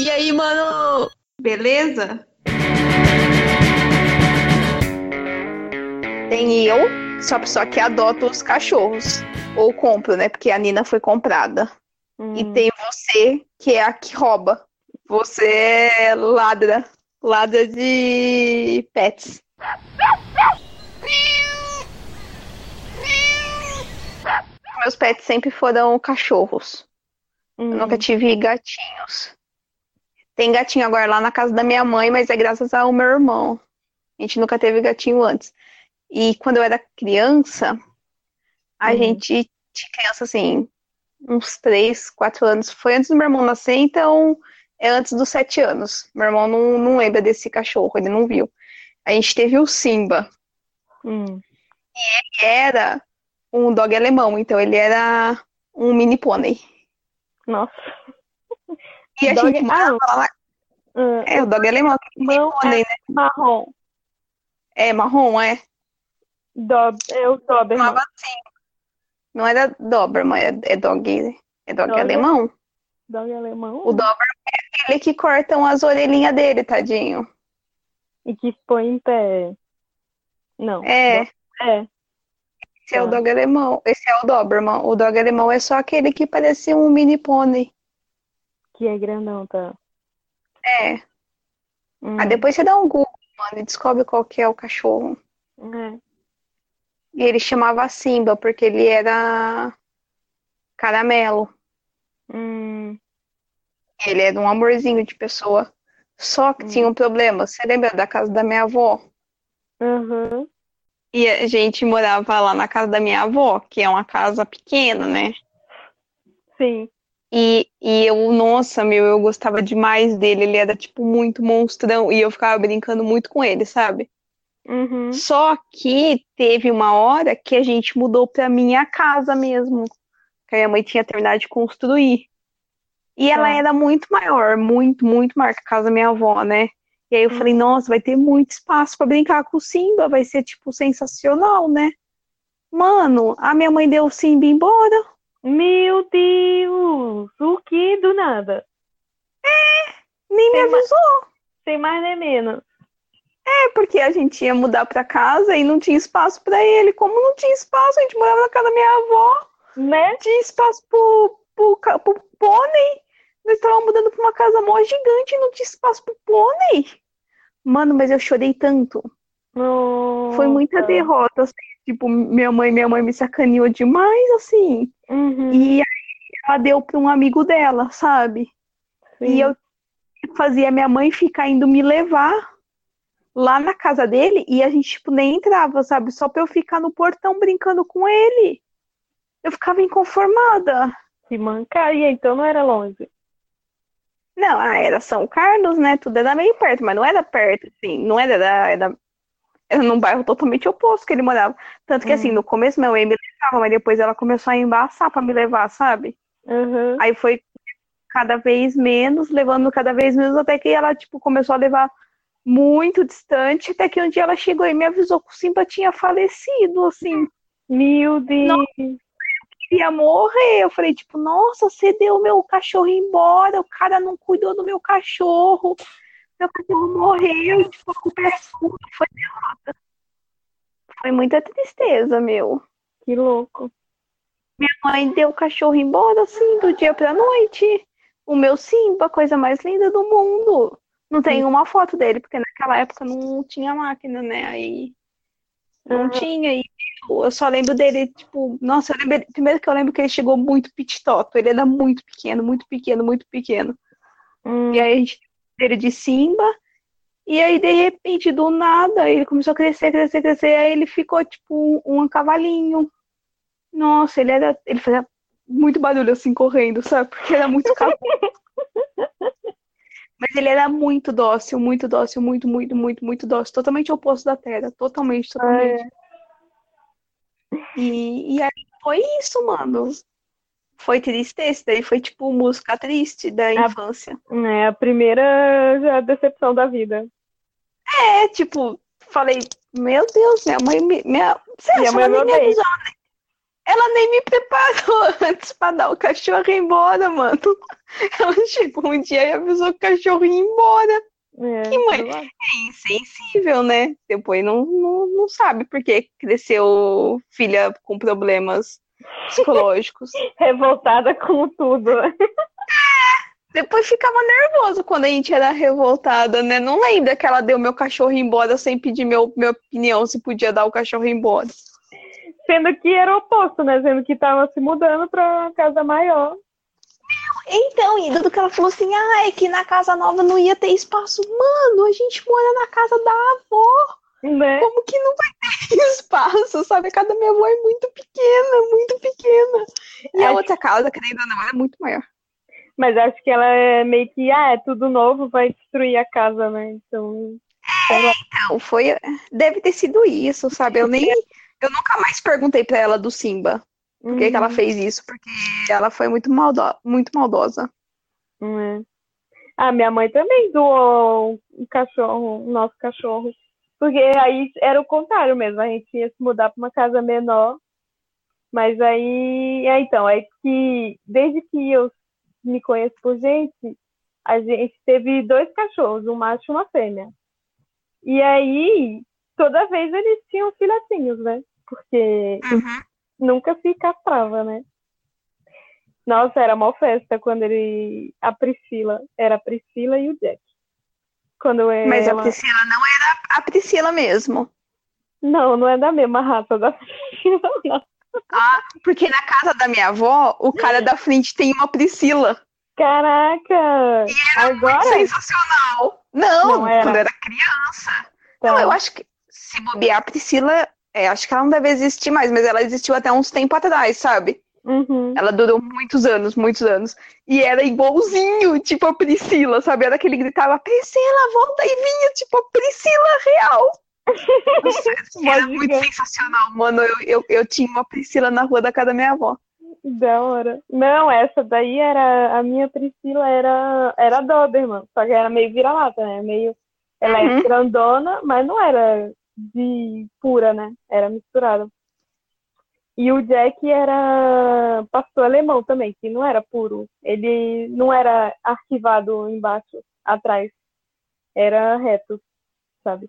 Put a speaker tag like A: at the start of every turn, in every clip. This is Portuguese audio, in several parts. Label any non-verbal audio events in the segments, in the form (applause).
A: E aí, mano? Beleza?
B: Tem eu, sou a pessoa que adota os cachorros. Ou compro, né? Porque a Nina foi comprada.
C: Hum.
B: E tem você, que é a que rouba. Você é ladra. Ladra de pets. Meus pets sempre foram cachorros.
C: Hum.
B: Eu nunca tive gatinhos. Tem gatinho agora lá na casa da minha mãe, mas é graças ao meu irmão. A gente nunca teve gatinho antes. E quando eu era criança, a
C: Uhum.
B: gente tinha criança assim, uns 3, 4 anos. Foi antes do meu irmão nascer, então é antes dos 7 anos. Meu irmão não, não lembra desse cachorro, ele não viu. A gente teve o Simba,
C: Hum.
B: que era um dog alemão, então ele era um mini pônei.
C: Nossa.
B: E a
C: Dog
B: gente morava lá na...
C: Hum,
B: É, o dog alemão, que é
C: Não,
B: pônei, né?
C: Marrom.
B: É marrom, é?
C: Dob... É o Doberman.
B: Chamava assim. Não era Doberman, é, é dog, é dog
C: Dog-
B: alemão.
C: Dog alemão.
B: O Doberman é aquele que cortam as orelhinhas dele, tadinho.
C: E que põe em pé. Não.
B: É,
C: É.
B: esse é o
C: Tá.
B: dog alemão. Esse é o Doberman. O dog alemão é só aquele que parece um mini pônei.
C: Que é grandão, tá?
B: É.
C: Hum.
B: Aí depois você dá um Google, mano, e descobre qual que é o cachorro.
C: É.
B: E ele chamava Simba, porque ele era caramelo.
C: Hum.
B: Ele era um amorzinho de pessoa. Só que
C: Hum.
B: tinha um problema. Você lembra da casa da minha avó?
C: Uhum.
B: E a gente morava lá na casa da minha avó, que é uma casa pequena, né?
C: Sim.
B: E, e eu, nossa, meu, eu gostava demais dele. Ele era, tipo, muito monstrão. E eu ficava brincando muito com ele, sabe?
C: Uhum.
B: Só que teve uma hora que a gente mudou pra minha casa mesmo. Que a minha mãe tinha terminado de construir. E ela
C: Tá.
B: era muito maior, muito, muito maior que a casa da minha avó, né? E aí eu falei, nossa, vai ter muito espaço pra brincar com o Simba, vai ser, tipo, sensacional, né? Mano, a minha mãe deu o Simba embora.
C: Meu Deus! O que do nada?
B: Nem me
C: Tem ma-
B: avisou.
C: Sem mais nem menos.
B: É porque a gente ia mudar pra casa e não tinha espaço pra ele. Como não tinha espaço, a gente morava na casa da minha avó.
C: Né?
B: tinha espaço pro, pro, pro pônei. Nós estávamos mudando pra uma casa mó gigante e não tinha espaço pro pônei. Mano, mas eu chorei tanto. Foi muita
C: Nossa.
B: derrota, assim. Tipo, minha mãe, minha mãe me sacaneou demais, assim.
C: Uhum.
B: E aí ela deu pra um amigo dela, sabe? E
C: Sim.
B: eu fazia minha mãe ficar indo me levar lá na casa dele e a gente, tipo, nem entrava, sabe? Só pra eu ficar no portão brincando com ele. Eu ficava inconformada.
C: Se mancaria, então não era longe.
B: Não, ah, era São Carlos, né? Tudo era meio perto, mas não era perto, assim. Não era, era, era, era (laughs) num bairro totalmente oposto que ele morava. Tanto que,
C: Hum.
B: assim, no começo minha mãe me levava, mas depois ela começou a embaçar pra me levar, sabe?
C: Uhum.
B: Aí foi cada vez menos, levando cada vez menos, até que ela, tipo, começou a levar muito distante, até que um dia ela chegou e me avisou que o Simba tinha falecido, assim,
C: Meu Deus.
B: ia morrer. Eu falei, tipo, nossa, você deu o meu cachorro embora, o cara não cuidou do meu cachorro, meu cachorro morreu, tipo, a culpa é sua, foi derrota. Foi muita tristeza, meu.
C: Que louco.
B: Minha mãe deu o cachorro embora, assim, do dia pra noite. O meu Simba, a coisa mais linda do mundo. Não tem uma foto dele, porque naquela época não tinha máquina, né? Aí não
C: Uhum.
B: tinha. E eu eu só lembro dele, tipo, nossa, eu lembro, primeiro que eu lembro que ele chegou muito pititoto. Ele era muito pequeno, muito pequeno, muito pequeno.
C: Hum.
B: E aí a gente teve ele de Simba. E aí, de repente, do nada, ele começou a crescer, crescer, crescer. Aí ele ficou, tipo, um, um cavalinho. Nossa, ele era. Ele fazia muito barulho assim correndo, sabe? Porque era muito cavalo. (laughs) Mas ele era muito dócil, muito dócil, muito, muito, muito, muito dócil. Totalmente oposto da Terra. Totalmente, totalmente. E, e aí foi isso, mano. Foi tristeza. Daí foi tipo música triste da infância.
C: É a primeira já decepção da vida.
B: É, tipo, falei, meu Deus, minha mãe me. Minha, você
C: Minha mãe
B: mãe
C: me
B: me
C: odeia.
B: avisou, né? Ela nem me preparou (laughs) antes pra dar o cachorro embora, mano. (laughs) Ela chegou um dia e avisou o cachorro ia embora.
C: É,
B: Que mãe? É insensível, né? Depois não, não, não sabe por que cresceu filha com problemas psicológicos. (laughs)
C: Revoltada com tudo.
B: Depois ficava nervoso quando a gente era revoltada, né? Não lembra que ela deu meu cachorro embora sem pedir meu, minha opinião se podia dar o cachorro embora.
C: Sendo que era o oposto, né? Sendo que tava se mudando pra uma casa maior.
B: Então, e tudo que ela falou assim, ah, é que na casa nova não ia ter espaço. Mano, a gente mora na casa da avó.
C: Né?
B: Como que não vai ter (laughs) espaço, sabe? A casa da minha avó é muito pequena, muito pequena. E a
C: Acho-
B: outra casa, querendo ou não, é muito maior.
C: Mas acho que ela é meio que, ah, é tudo novo, vai destruir a casa, né? Então. lá.
B: Não, foi. Deve ter sido isso, sabe? Eu nem. Eu nunca mais perguntei pra ela do Simba por que, que ela
C: Uhum.
B: fez isso, porque ela foi muito, maldo... muito maldosa.
C: Hum, é. Ah, minha mãe também doou um cachorro, um nosso cachorro. Porque aí era o contrário mesmo, a gente ia se mudar para uma casa menor. Mas aí, é, então, é que desde que eu me conheço por gente, a gente teve dois cachorros, um macho e uma fêmea. E aí, toda vez eles tinham filhotinhos, né? Porque nunca se castrava, né? Nossa, era mó festa quando ele. A Priscila. Era a Priscila e o Jack. Quando
B: Mas a
C: ela...
B: Priscila não era a Priscila mesmo.
C: Não, não é da mesma raça da (laughs) Priscila, não.
B: Ah, porque na casa da minha avó, o cara da frente tem uma Priscila.
C: Caraca! Agora?
B: Sensacional. Não,
C: Não era.
B: quando era criança.
C: Tá.
B: Não, eu acho que se bobear a Priscila, é, acho que ela não deve existir mais, mas ela existiu até uns tempo atrás, sabe?
C: Uhum.
B: Ela durou muitos anos, muitos anos. E era igualzinho, tipo a Priscila, sabe? Era que ele gritava, Priscila, volta e vinha, tipo a Priscila real. (laughs) Nossa, era muito
C: crer.
B: sensacional, mano. Eu, eu, eu tinha uma Priscila na rua da casa da minha avó.
C: Da hora. Não, essa daí era. A minha Priscila era, era Doberman, só que era meio vira-lata, né? Meio. Ela
B: Uhum.
C: é grandona, mas não era de pura, né? Era misturada. E o Jack era pastor alemão também, que não era puro. Ele não era arquivado embaixo, atrás. Era reto, sabe?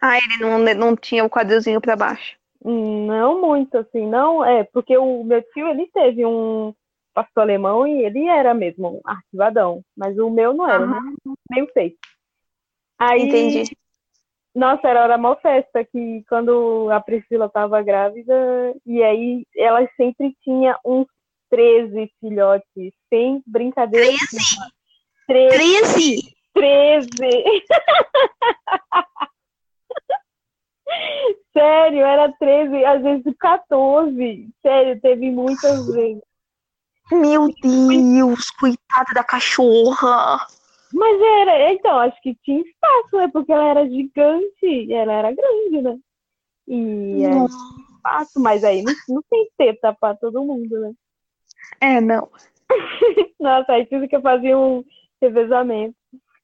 B: Ah, ele não, não tinha o quadrilzinho pra baixo.
C: Não muito, assim, não. É, porque o meu tio, ele teve um pastor alemão e ele era mesmo arquivadão. Mas o meu não era,
B: Aham.
C: meio feito. Aí,
B: Entendi.
C: Nossa, era mó festa que quando a Priscila tava grávida, e aí ela sempre tinha uns 13 filhotes, sem brincadeira.
B: Treze?
C: 13.
B: Treze?
C: 13. (laughs) Sério, era 13, às vezes 14. Sério, teve muitas vezes.
B: Meu Deus, coitada da cachorra.
C: Mas era, então, acho que tinha espaço, né? Porque ela era gigante, ela era grande, né? E é
B: Nossa.
C: espaço, mas aí não, não tem teta pra todo mundo, né?
B: É, não. (laughs)
C: Nossa, aí tive que fazer um revezamento.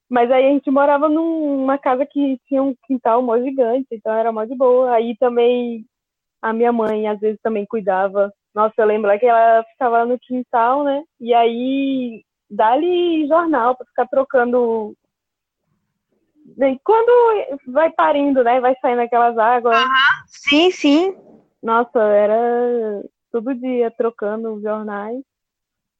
C: Mas aí a gente morava numa casa que tinha um quintal mó gigante, então era mó de boa. Aí também a minha mãe às vezes também cuidava. Nossa, eu lembro que ela ficava no quintal, né? E aí dá-lhe jornal pra ficar trocando. E quando vai parindo, né? Vai saindo aquelas águas.
B: Sim, sim.
C: Nossa, era todo dia trocando os jornais.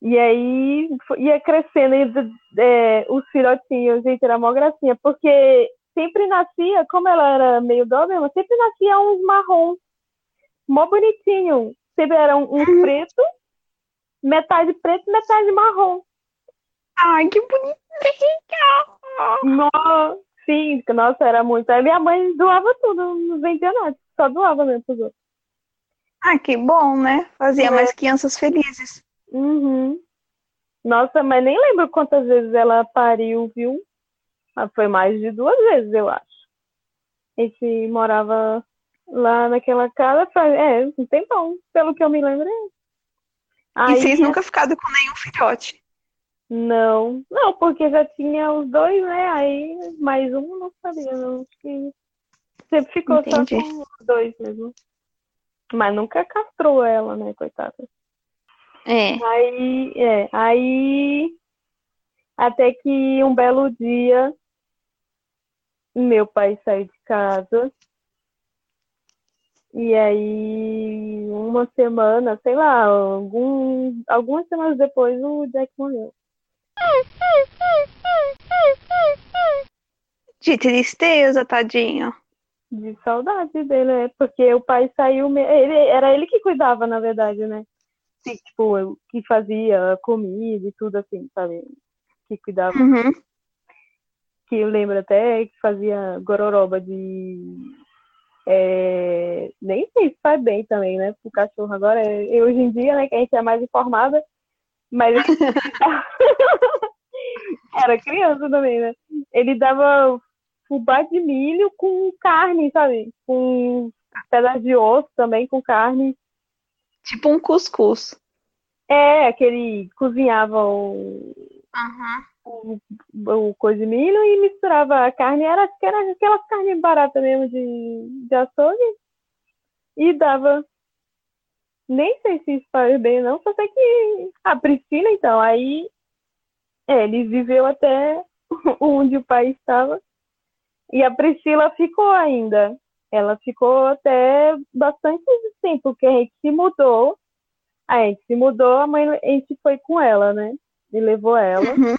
C: E aí ia crescendo e, é, os filhotinhos, gente, era mó gracinha, porque sempre nascia, como ela era meio Doberman, sempre nascia uns marrom, mó bonitinho. Sempre era um, um preto, metade preto, metade marrom.
B: Ai, que bonitinha.
C: Nó- Sim, nossa, era muito. Aí minha mãe doava tudo, não vendia nada, só doava mesmo pros outros.
B: Ah, que bom, né? Fazia
C: É.
B: mais crianças felizes.
C: Uhum. Nossa, mas nem lembro quantas vezes ela pariu, viu? Mas foi mais de duas vezes, eu acho. Gente morava lá naquela casa faz, é, um tempão, pelo que eu me lembro. é.
B: E
C: Aí,
B: vocês nunca ficaram com nenhum filhote.
C: Não, não, porque já tinha os dois, né? Aí mais um não sabia, não. Sempre ficou
B: Entendi.
C: só com os dois mesmo. Mas nunca castrou ela, né, coitada.
B: É.
C: Aí, é, aí até que um belo dia meu pai saiu de casa e aí uma semana, sei lá, algum, algumas semanas depois o Jack morreu.
B: De tristeza, tadinho.
C: De saudade dele, é, porque o pai saiu, ele, era ele que cuidava, na verdade, né? Que, tipo, eu- que fazia comida e tudo assim, sabe? Que cuidava,
B: Uhum.
C: que eu lembro até que fazia gororoba de. é, nem sei se faz bem também, né? Pro cachorro agora, é- hoje em dia, né, que a gente é mais informada, mas (laughs) era criança também, né? Ele dava fubá de milho com carne, sabe? Com pedaço de osso também, com carne.
B: Tipo um cuscuz.
C: É, aquele cozinhava o,
B: Uhum.
C: o, o coisa de milho e misturava a carne. Era, era aquelas carnes baratas mesmo de, de açougue. E dava. Nem sei se isso faz bem, não. Só sei que a Priscila, então, aí é, ele viveu até (laughs) onde o pai estava. E a Priscila ficou ainda. Ela ficou até bastante tempo, porque a gente se mudou. A gente se mudou, a mãe, a gente foi com ela, né? E levou ela.
B: Uhum.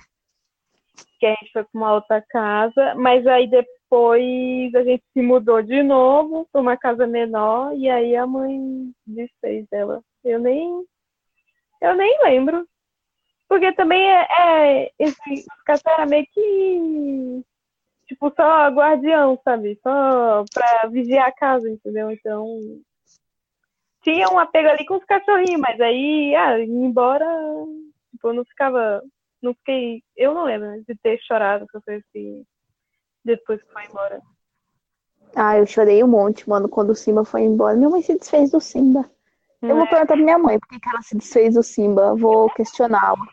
C: Que a gente foi para uma outra casa. Mas aí depois a gente se mudou de novo para uma casa menor. E aí a mãe desfez dela. Eu nem. Eu nem lembro. Porque também é, é esse era meio que tipo só guardião, sabe? Só pra vigiar a casa, entendeu? Então tinha um apego ali com os cachorrinhos, mas aí, ah, embora, tipo, eu não ficava, não fiquei, eu não lembro né, de ter chorado, que eu sei assim, depois que foi embora.
B: Ah, eu chorei um monte, mano, quando o Simba foi embora. Minha mãe se desfez do Simba. Eu vou perguntar pra minha mãe por que ela se desfez do Simba. Eu Vou questioná-la.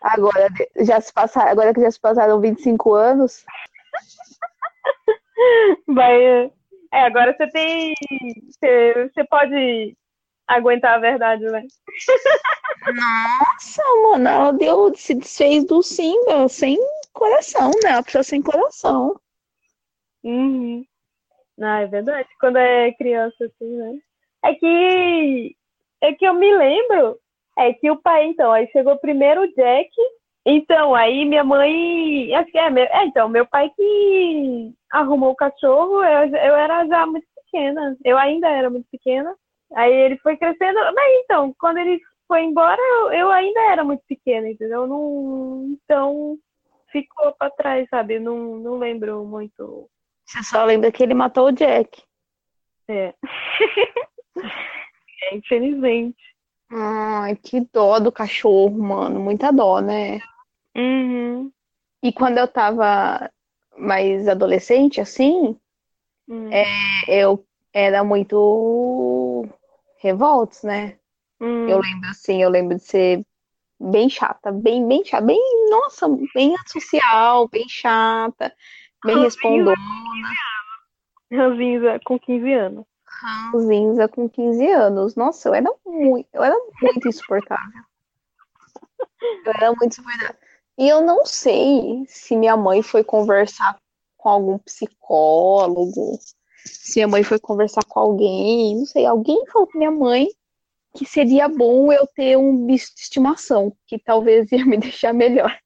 B: Agora, já se passaram, agora que já se passaram 25 anos, (laughs)
C: Vai, é, agora você tem, você, você pode aguentar a verdade, né?
B: nossa, mano, ela deu, se desfez do Simba sem coração, né? Uma pessoa sem coração.
C: Uhum. Ah, é verdade. Quando é criança, assim, né? É que, é que eu me lembro, é que o pai, então, aí chegou primeiro o Jack, então, aí minha mãe, acho que é, meu- é, então, meu pai que arrumou o cachorro, eu, eu era já muito pequena, eu ainda era muito pequena, aí ele foi crescendo, mas então, quando ele foi embora, eu, eu ainda era muito pequena, entendeu? Não, então, ficou pra trás, sabe? Não, não lembro muito
B: Você só lembra que ele matou o Jack.
C: É. (laughs) É, infelizmente.
B: Ai, que dó do cachorro, mano. Muita dó, né?
C: Uhum.
B: E quando eu tava mais adolescente, assim,
C: Uhum.
B: eu era muito revoltos, né?
C: Uhum.
B: Eu lembro assim, eu lembro de ser bem chata, bem, bem chata, bem, nossa, bem antissocial, bem chata, bem respondona,
C: Ranzinza com 15 anos.
B: ranzinza com 15 anos. Nossa, eu era muito, eu era muito insuportável. Eu era muito insuportável. E eu não sei se minha mãe foi conversar com algum psicólogo, se minha mãe foi conversar com alguém, não sei, alguém falou pra minha mãe que seria bom eu ter um bicho de estimação, que talvez (laughs) ia me deixar melhor.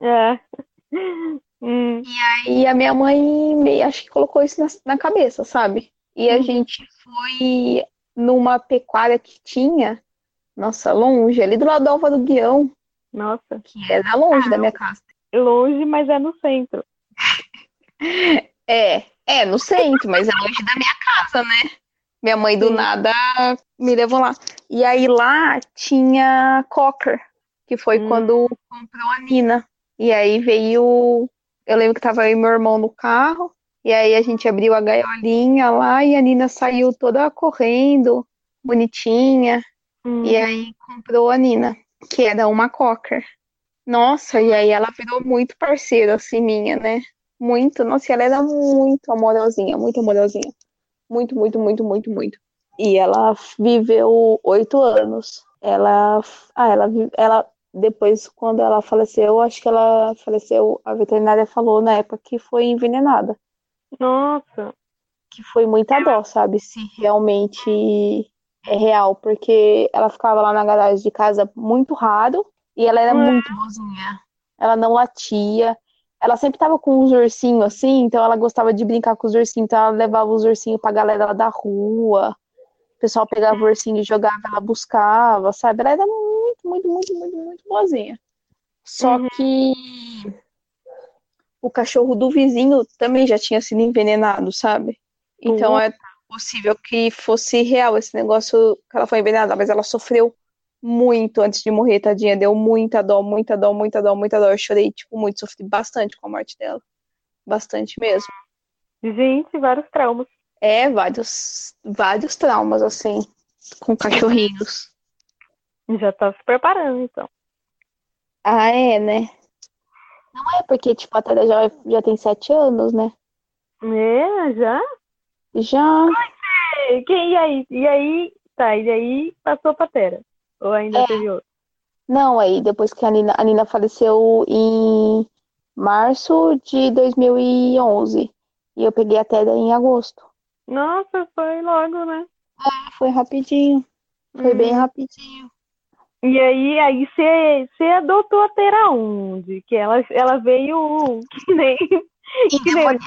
C: É. Hum.
B: E a minha mãe meio, acho que colocou isso na, na cabeça, sabe? E a
C: Uhum.
B: gente foi numa pecuária que tinha, nossa, longe, ali do lado do Alva do Guião,
C: Nossa.
B: que era longe da minha casa.
C: Longe, mas é no centro. (laughs)
B: É, é, no centro, mas é longe da minha casa, né? Minha mãe do nada me levou lá. E aí lá tinha Cocker, que foi
C: Hum.
B: quando comprou a Nina. E aí veio. Eu lembro que tava e meu irmão no carro. E aí a gente abriu a gaiolinha lá e a Nina saiu toda correndo, bonitinha.
C: Hum.
B: E aí comprou a Nina, que era uma Cocker. Nossa, e aí ela virou muito parceira, assim, minha, né? Muito. Nossa, ela era muito amorosinha, muito amorosinha. Muito, muito, muito, muito, muito. E ela viveu oito anos. Ela, ah, ela, ela, depois, quando ela faleceu, acho que ela faleceu, a veterinária falou na época que foi envenenada.
C: Nossa.
B: Que foi muita dó, sabe? Se realmente é real, porque ela ficava lá na garagem de casa muito raro e ela era muito boazinha. Ela não latia. Ela sempre tava com uns ursinhos assim, então ela gostava de brincar com os ursinhos, então ela levava os ursinhos pra galera lá da rua. O pessoal pegava o ursinho e jogava, ela buscava, sabe? Ela era muito, muito, muito, muito, muito boazinha. Só
C: Uhum.
B: que o cachorro do vizinho também já tinha sido envenenado, sabe? Então
C: Uhum.
B: é possível que fosse real esse negócio que ela foi envenenada, mas ela sofreu muito antes de morrer, tadinha. Deu muita dó, muita dó, muita dó, muita dó. Eu chorei, tipo, muito, sofri bastante com a morte dela. Bastante mesmo.
C: Gente, vários traumas.
B: É, vários, vários traumas, assim, com cachorrinhos.
C: Já tá se preparando, então.
B: Ah, é, né? Não é porque, tipo, a Tara já, já tem sete anos, né?
C: É, já?
B: Já.
C: E, quem- e aí? E aí? Tá, e aí passou pra Tera? Ou ainda
B: É.
C: teve outro?
B: Não, aí depois que a Nina, a Nina faleceu em março de 2011. E eu peguei a Tera em agosto.
C: Nossa, foi logo, né?
B: Foi rapidinho. Foi bem
C: Hum.
B: rapidinho.
C: E aí, aí você adotou a Tera onde? Que ela, ela veio que nem, que nem,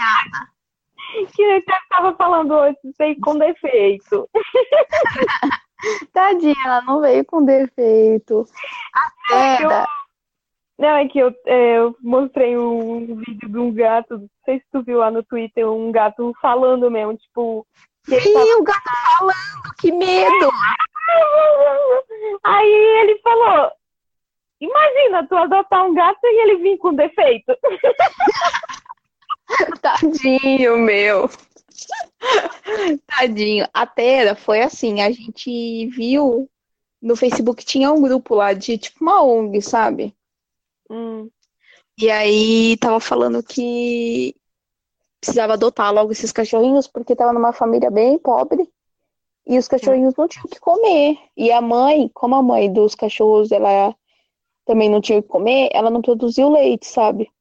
C: que nem você tava falando hoje, veio com defeito. (laughs) (laughs)
B: Tadinha, ela não veio com defeito. A Tera.
C: Não, é que eu, é, eu mostrei um vídeo de um gato, não sei se tu viu lá no Twitter, um gato falando mesmo, tipo, ele tava
B: o gato falando, que medo! (laughs)
C: Aí ele falou: Imagina tu adotar um gato e ele vir com defeito. (laughs) (laughs)
B: Tadinho, meu. Tadinho. A Tera foi assim, a gente viu no Facebook tinha um grupo lá de tipo uma ONG, sabe?
C: Hum,
B: E aí tava falando que precisava adotar logo esses cachorrinhos porque tava numa família bem pobre e os cachorrinhos não tinham o que comer. E a mãe, como a mãe dos cachorros ela também não tinha o que comer, ela não produziu leite, sabe?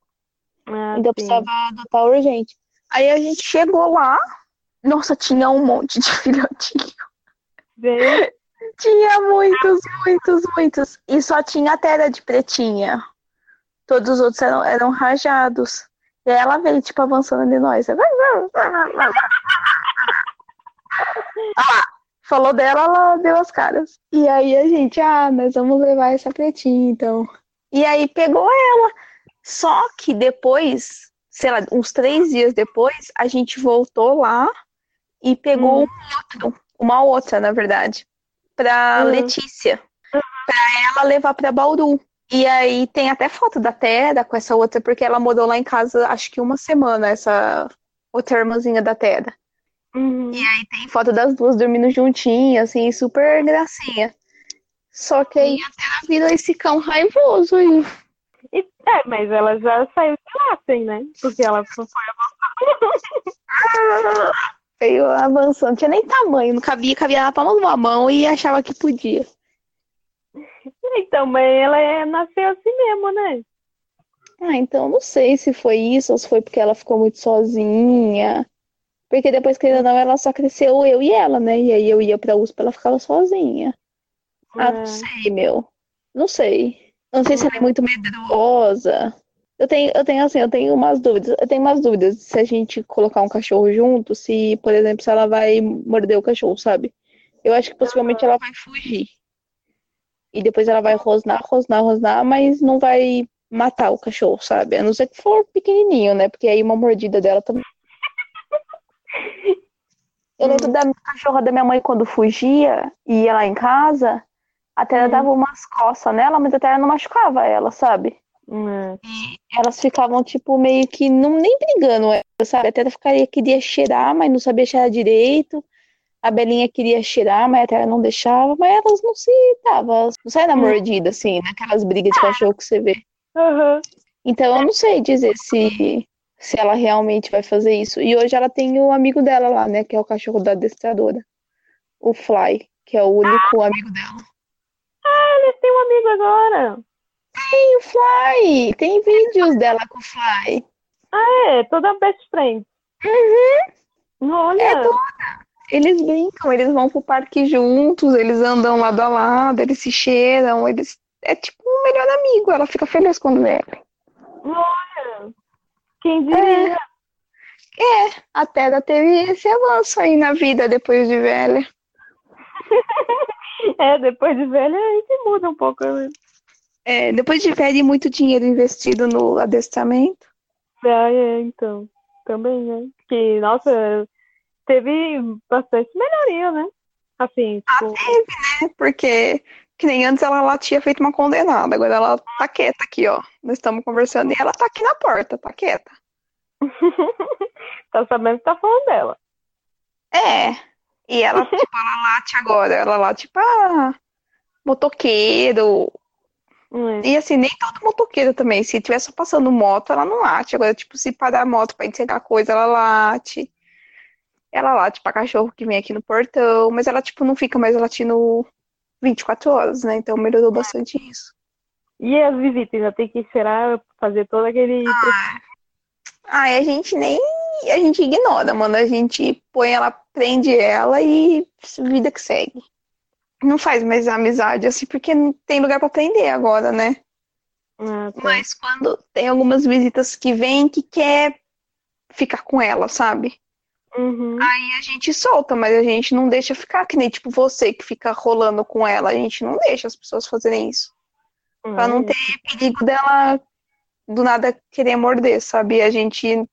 C: Ah,
B: Então
C: sim.
B: precisava adotar urgente. Aí a gente chegou lá, nossa, tinha um monte de (laughs) filhotinho.
C: Vê?
B: Tinha muitos, muitos, muitos. E só tinha a Tera de pretinha. Todos os outros eram, eram rajados. E aí ela veio, tipo, avançando de nós. Ah lá, falou dela, ela deu as caras. E aí a gente, ah, nós vamos levar essa pretinha, então. E aí pegou ela. Só que depois, sei lá, uns três dias depois, a gente voltou lá e pegou
C: Hum.
B: um outro, uma outra, na verdade, pra
C: Hum.
B: Letícia, pra ela levar pra Bauru. E aí tem até foto da Tera com essa outra, porque ela morou lá em casa acho que uma semana, essa outra irmãzinha da Tera.
C: Uhum.
B: E aí tem foto das duas dormindo juntinhas, assim, super gracinha. Só que aí a Tera virou esse cão raivoso aí.
C: É, mas ela já saiu de lá, assim, né? Porque ela foi. (laughs)
B: Veio avançando, tinha nem tamanho, não cabia, cabia na palma de uma mão e achava que podia. (laughs)
C: Então, mas ela é, nasceu assim mesmo, né?
B: Ah, então não sei se foi isso ou se foi porque ela ficou muito sozinha. Porque depois, querendo ou não, ela só cresceu eu e ela, né? E aí eu ia pra USP, ela ficava sozinha. Ah,
C: É.
B: não sei, meu. Não sei. Não sei se ela é muito medrosa. Eu tenho, eu tenho assim, eu tenho umas dúvidas. Eu tenho umas dúvidas se a gente colocar um cachorro junto, se, por exemplo, se ela vai morder o cachorro, sabe? Eu acho que possivelmente ela vai fugir. E depois ela vai rosnar, rosnar, rosnar, mas não vai matar o cachorro, sabe? A não ser que for pequenininho, né? Porque aí uma mordida dela também. Eu lembro da cachorra da minha mãe quando fugia e ia lá em casa, até ela
C: Hum.
B: dava umas coças nela, mas até ela não machucava ela, sabe? E elas ficavam, tipo, meio que não, nem brigando, ela, sabe? Até ela ficaria, queria cheirar, mas não sabia cheirar direito. A Belinha queria cheirar, mas até ela não deixava, mas elas não se davam, elas não saem na
C: Hum.
B: mordida, assim, naquelas brigas de cachorro que você vê.
C: Aham.
B: Então eu não sei dizer se, se ela realmente vai fazer isso. E hoje ela tem o amigo dela lá, né? Que é o cachorro da adestradora. o Fly, que é o único amigo dela.
C: Eles têm um amigo agora.
B: Tem o Fly! Tem vídeos dela com o Fly.
C: Ah, é, toda best friend.
B: Uhum.
C: Olha,
B: É toda. Eles brincam, eles vão pro parque juntos, eles andam lado a lado, eles se cheiram, eles. É tipo um melhor amigo, ela fica feliz quando vê ele.
C: quem diria?
B: A Terra teve esse avanço aí na vida depois de velha. (laughs) (laughs)
C: É, depois de velha a gente muda um pouco. né?
B: É, depois de velha e muito dinheiro investido no adestramento.
C: Ah, é, então. Também, né? Que, nossa, teve bastante melhoria, né? Assim,
B: Ah,
C: tipo,
B: teve, né? Porque que nem antes ela lá tinha feito uma condenada, agora ela tá quieta aqui, ó. Nós estamos conversando e ela tá aqui na porta, tá quieta. (laughs)
C: tá sabendo que tá falando dela.
B: É. E ela, tipo, ela late agora. Ela late, tipo, ah, motoqueiro.
C: Hum,
B: E assim, nem todo motoqueiro também. Se tiver só passando moto, ela não late. Agora, tipo, se parar a moto pra entregar coisa, ela late. Ela late pra cachorro que vem aqui no portão. Mas ela, tipo, não fica mais latindo 24 horas, né? Então melhorou bastante isso.
C: E as visitas, ainda tem que cheirar, fazer todo aquele.
B: Ai, a gente nem. A gente ignora, mano. A gente põe ela, prende ela e vida que segue. Não faz mais amizade, assim, porque não tem lugar pra prender agora, né?
C: Ah, tá.
B: Mas quando tem algumas visitas que vêm que quer ficar com ela, sabe?
C: Uhum.
B: Aí a gente solta, mas a gente não deixa ficar, que nem tipo você que fica rolando com ela. A gente não deixa as pessoas fazerem isso. Pra não
C: Ah,
B: ter perigo dela do nada querer morder, sabe? A gente.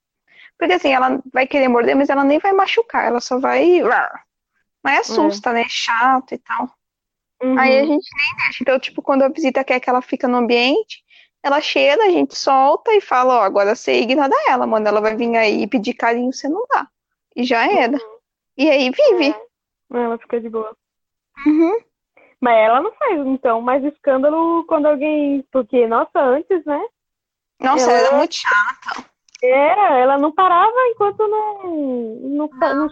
B: Porque assim, ela vai querer morder, mas ela nem vai machucar, ela só vai. Mas assusta, né? Chato e tal.
C: uhum.
B: Aí a gente nem deixa. Então, tipo, quando a visita quer que ela fica no ambiente, ela cheira, a gente solta e fala, ó, agora você ignora ela, mano. Ela vai vir aí e pedir carinho, você não dá. E já era. E aí vive.
C: Ela fica de boa.
B: Uhum.
C: Mas ela não faz, então, mais escândalo quando alguém. Porque, nossa, antes, né?
B: Nossa,
C: Ela-
B: ela é muito chata.
C: Era, ela não parava enquanto não. não, não...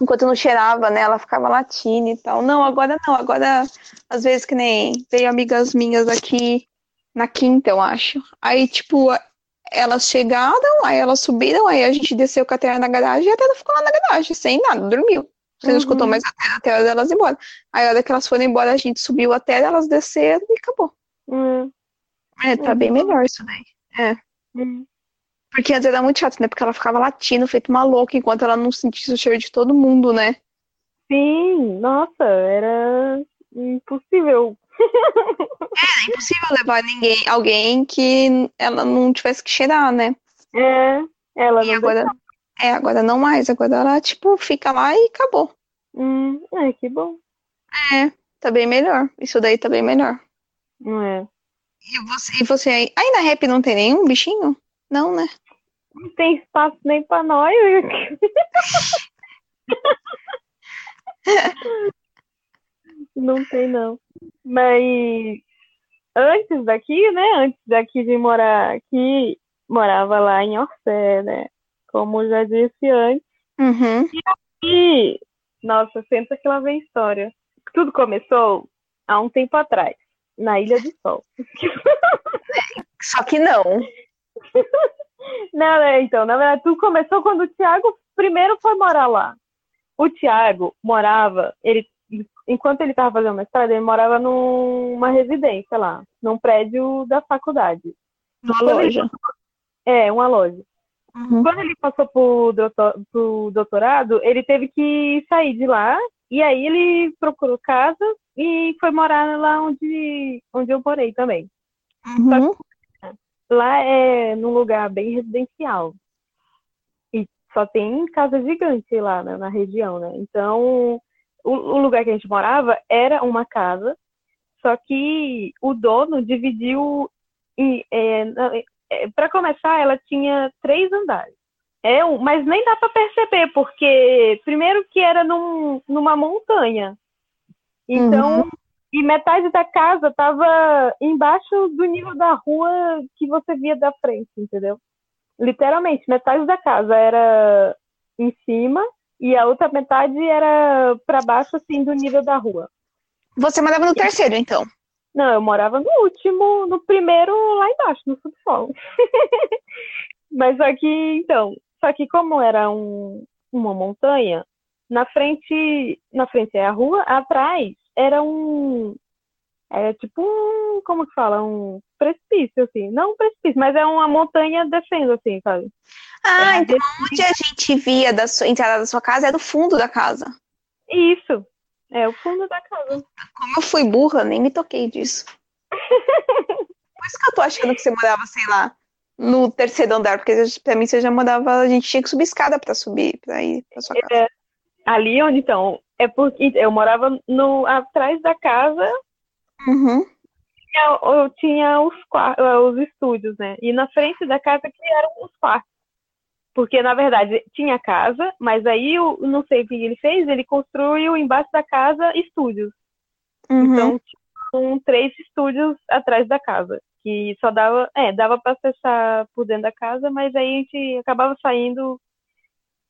B: Enquanto não cheirava, né? Ela ficava latindo e tal. Não, agora não. Agora, às vezes que nem veio amigas minhas aqui na quinta, eu acho. Aí, tipo, elas chegaram, aí elas subiram, aí a gente desceu com a Terra na garagem e a Terra ficou lá na garagem, sem nada, dormiu. Você não
C: Uhum.
B: escutou mais a Terra até a hora delas ir embora. Aí, a hora que elas foram embora, a gente subiu a Terra, elas desceram e acabou.
C: Hum,
B: É, tá bem melhor isso daí.
C: hum.
B: Porque antes era muito chato, né? Porque ela ficava latindo, feito uma louca, enquanto ela não sentisse o cheiro de todo mundo, né?
C: Sim, nossa, era impossível.
B: É impossível levar ninguém, alguém que ela não tivesse que cheirar, né?
C: É, ela
B: E
C: não
B: agora, é, agora não mais. Agora ela, tipo, fica lá e acabou.
C: Hum, é, que bom.
B: Tá bem melhor. Isso daí tá bem melhor.
C: Não é.
B: E você, e você aí? Aí na rap não tem nenhum bichinho? Não, né?
C: Não tem espaço nem pra nós. (laughs) Não tem, não. Mas antes daqui, né? Antes daqui de morar aqui, morava lá em Orsé, né? Como já disse antes.
B: Uhum.
C: E, nossa, senta que lá vem história. Tudo começou há um tempo atrás, na Ilha do Sol. (laughs)
B: Só que não.
C: Não, né, então, na verdade, tudo começou quando o Thiago primeiro foi morar lá. O Thiago morava, ele, enquanto ele estava fazendo mestrado, ele morava numa residência lá, num prédio da faculdade.
B: Numa
C: Quando
B: loja.
C: É, uma loja.
B: Uhum.
C: Quando ele passou pro, doutor, pro doutorado, ele teve que sair de lá, e aí ele procurou casa e foi morar lá onde, onde eu morei também.
B: Uhum.
C: Lá é num lugar bem residencial. E só tem casa gigante lá né, na região, né? Então, o, o lugar que a gente morava era uma casa, só que o dono dividiu. Para começar, ela tinha três andares. É, mas nem dá para perceber, porque primeiro que era num, numa montanha. Então,
B: Uhum.
C: e metade da casa tava embaixo do nível da rua que você via da frente, entendeu? Literalmente, metade da casa era em cima e a outra metade era para baixo, assim, do nível da rua.
B: Você morava no terceiro, então?
C: Não, eu morava no último, no primeiro lá embaixo, no subsolo. (laughs) Mas que, então, só que como era um, uma montanha, na frente, na frente é a rua, atrás era um, é tipo um, como que fala, um precipício, assim. Não um precipício, mas é uma montanha descendo, assim, sabe?
B: Ah,
C: É,
B: então onde a gente via da sua entrada da sua casa é do fundo da casa.
C: Isso, é o fundo da casa.
B: Como eu fui burra, nem me toquei disso. (laughs) Por isso que eu tô achando que você morava, sei lá, no terceiro andar, porque pra mim você já morava, a gente tinha que subir escada pra subir, pra ir pra sua casa.
C: Ali onde, então, é porque eu morava no, atrás da casa,
B: Uhum.
C: eu, eu tinha os, os estúdios, né? E na frente da casa que eram os quartos. Porque, na verdade, tinha casa, mas aí, eu não sei o que ele fez, ele construiu embaixo da casa estúdios.
B: Uhum.
C: Então, tinham três estúdios atrás da casa, que só dava, é, dava para acessar por dentro da casa, mas aí a gente acabava saindo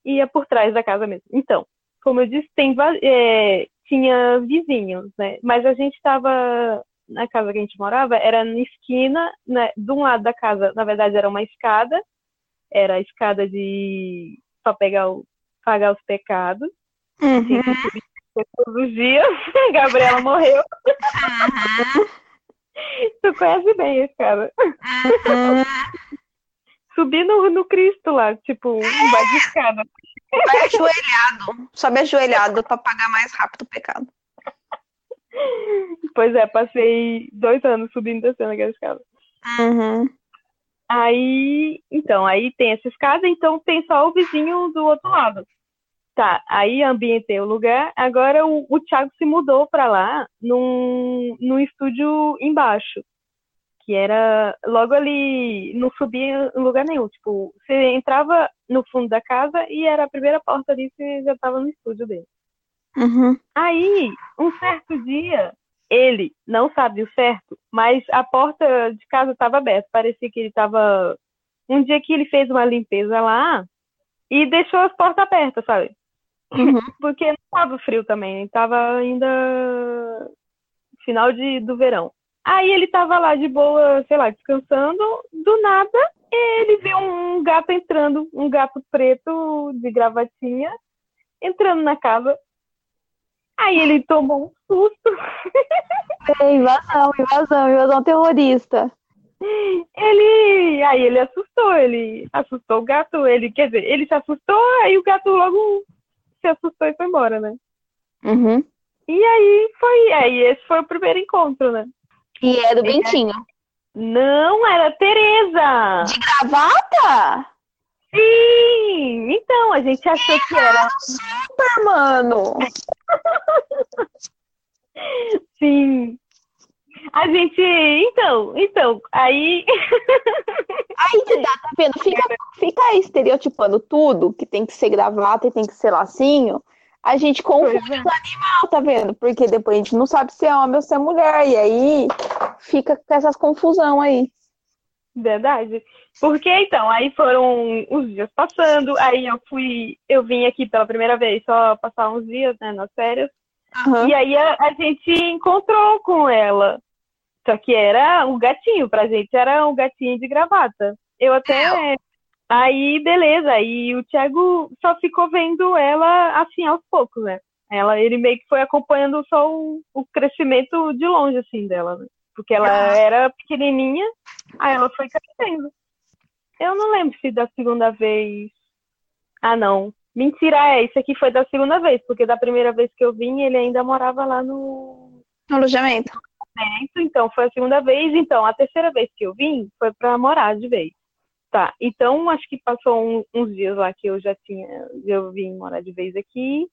C: e ia por trás da casa mesmo. Então, como eu disse, tem, é, tinha vizinhos, né? Mas a gente estava na casa que a gente morava, era na esquina, né? De um lado da casa, na verdade, era uma escada, era a escada de para pegar o, pagar os pecados,
B: Uhum.
C: subir todos os dias. (laughs) A Gabriela morreu. (laughs) Tu conhece bem esse cara. (laughs)
B: Uhum.
C: Subir no, no Cristo lá, tipo, embaixo de escada.
B: Vai ajoelhado. Sobe ajoelhado pra pagar mais rápido o pecado. (laughs)
C: Pois é, passei dois anos subindo e descendo aquela escada.
B: Uhum.
C: Aí, então, aí tem essa escada, então tem só o vizinho do outro lado. Tá, aí ambientei o lugar. Agora o, o Thiago se mudou pra lá num, num estúdio embaixo, que era logo ali, não subia em lugar nenhum. Tipo, você entrava no fundo da casa e era a primeira porta ali, você já tava no estúdio dele.
B: Uhum.
C: Aí, um certo dia, ele não sabe o certo, mas a porta de casa estava aberta. Parecia que ele estava. Um dia que ele fez uma limpeza lá e deixou as portas abertas, sabe?
B: Uhum. (laughs)
C: Porque não estava frio também, estava ainda final de, do verão. Aí ele estava lá de boa, sei lá, descansando. Do nada, ele viu um gato entrando, um gato preto de gravatinha, entrando na casa. Aí ele tomou um susto. (laughs)
B: É, invasão, invasão, invasão terrorista.
C: Ele, aí ele assustou, ele assustou o gato, ele, quer dizer, ele se assustou, aí o gato logo assustou e foi embora, né?
B: Uhum.
C: E aí foi, aí esse foi o primeiro encontro, né?
B: E é do Bentinho.
C: Não, era Tereza!
B: De gravata?
C: Sim! Então, a gente achou que era.
B: Super, mano. (laughs)
C: Sim. A gente. Então, então, aí. (laughs)
B: Aí que dá, tá vendo? Fica, fica estereotipando tudo, que tem que ser gravata e tem que ser lacinho. A gente confunde
C: Pois é.
B: os animal, tá vendo? Porque depois a gente não sabe se é homem ou se é mulher. E aí fica com essas confusão aí.
C: Verdade. Porque então, aí foram os dias passando, aí eu fui, eu vim aqui pela primeira vez só passar uns dias, né, nas férias.
B: Aham.
C: E aí a, a gente encontrou com ela. Só que era o gatinho, pra gente era um gatinho de gravata. Eu até. Aí, beleza. Aí o Thiago só ficou vendo ela assim aos poucos, né? Ela, ele meio que foi acompanhando só o, o crescimento de longe, assim, dela, né? Porque ela era pequenininha, aí ela foi crescendo. Eu não lembro se da segunda vez. Ah, não. Mentira, é. Isso aqui foi da segunda vez, porque da primeira vez que eu vim, ele ainda morava lá no,
B: No alojamento.
C: Apartamento, então foi a segunda vez. Então, a terceira vez que eu vim foi para morar de vez. Tá, então acho que passou um- uns dias lá que eu já tinha, eu vim morar de vez aqui.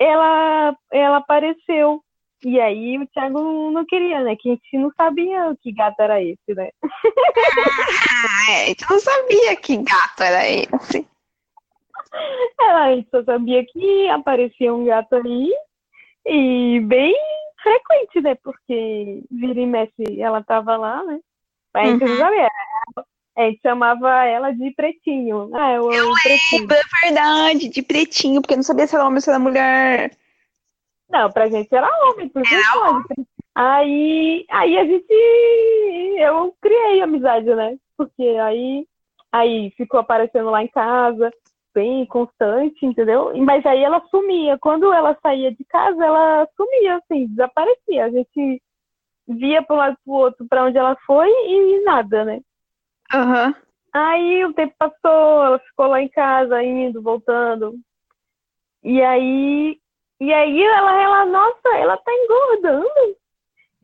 C: Ela, ela apareceu. E aí o Thiago não queria, né? Que a gente não sabia que gato era esse, né?
B: Ah, é. A gente não sabia que gato era esse. (laughs)
C: Ela, a gente só sabia que aparecia um gato aí. E bem frequente, né? Porque vira e mexe ela tava lá, né? A gente não
B: Uhum.
C: sabia. A gente chamava ela de pretinho. Ah, eu, eu pretinho.
B: É verdade, de pretinho, porque eu não sabia se era homem ou se era mulher.
C: Não, pra gente era homem, por
B: Era.
C: Aí, aí a gente. Eu criei amizade, né? Porque aí, aí ficou aparecendo lá em casa, bem constante, entendeu? Mas aí ela sumia. Quando ela saía de casa, ela sumia, assim, desaparecia. A gente via para um lado pro outro para onde ela foi e nada, né?
B: Aham.
C: Aí o tempo passou, ela ficou lá em casa, indo, voltando. E aí, e aí ela, ela, nossa, ela tá engordando.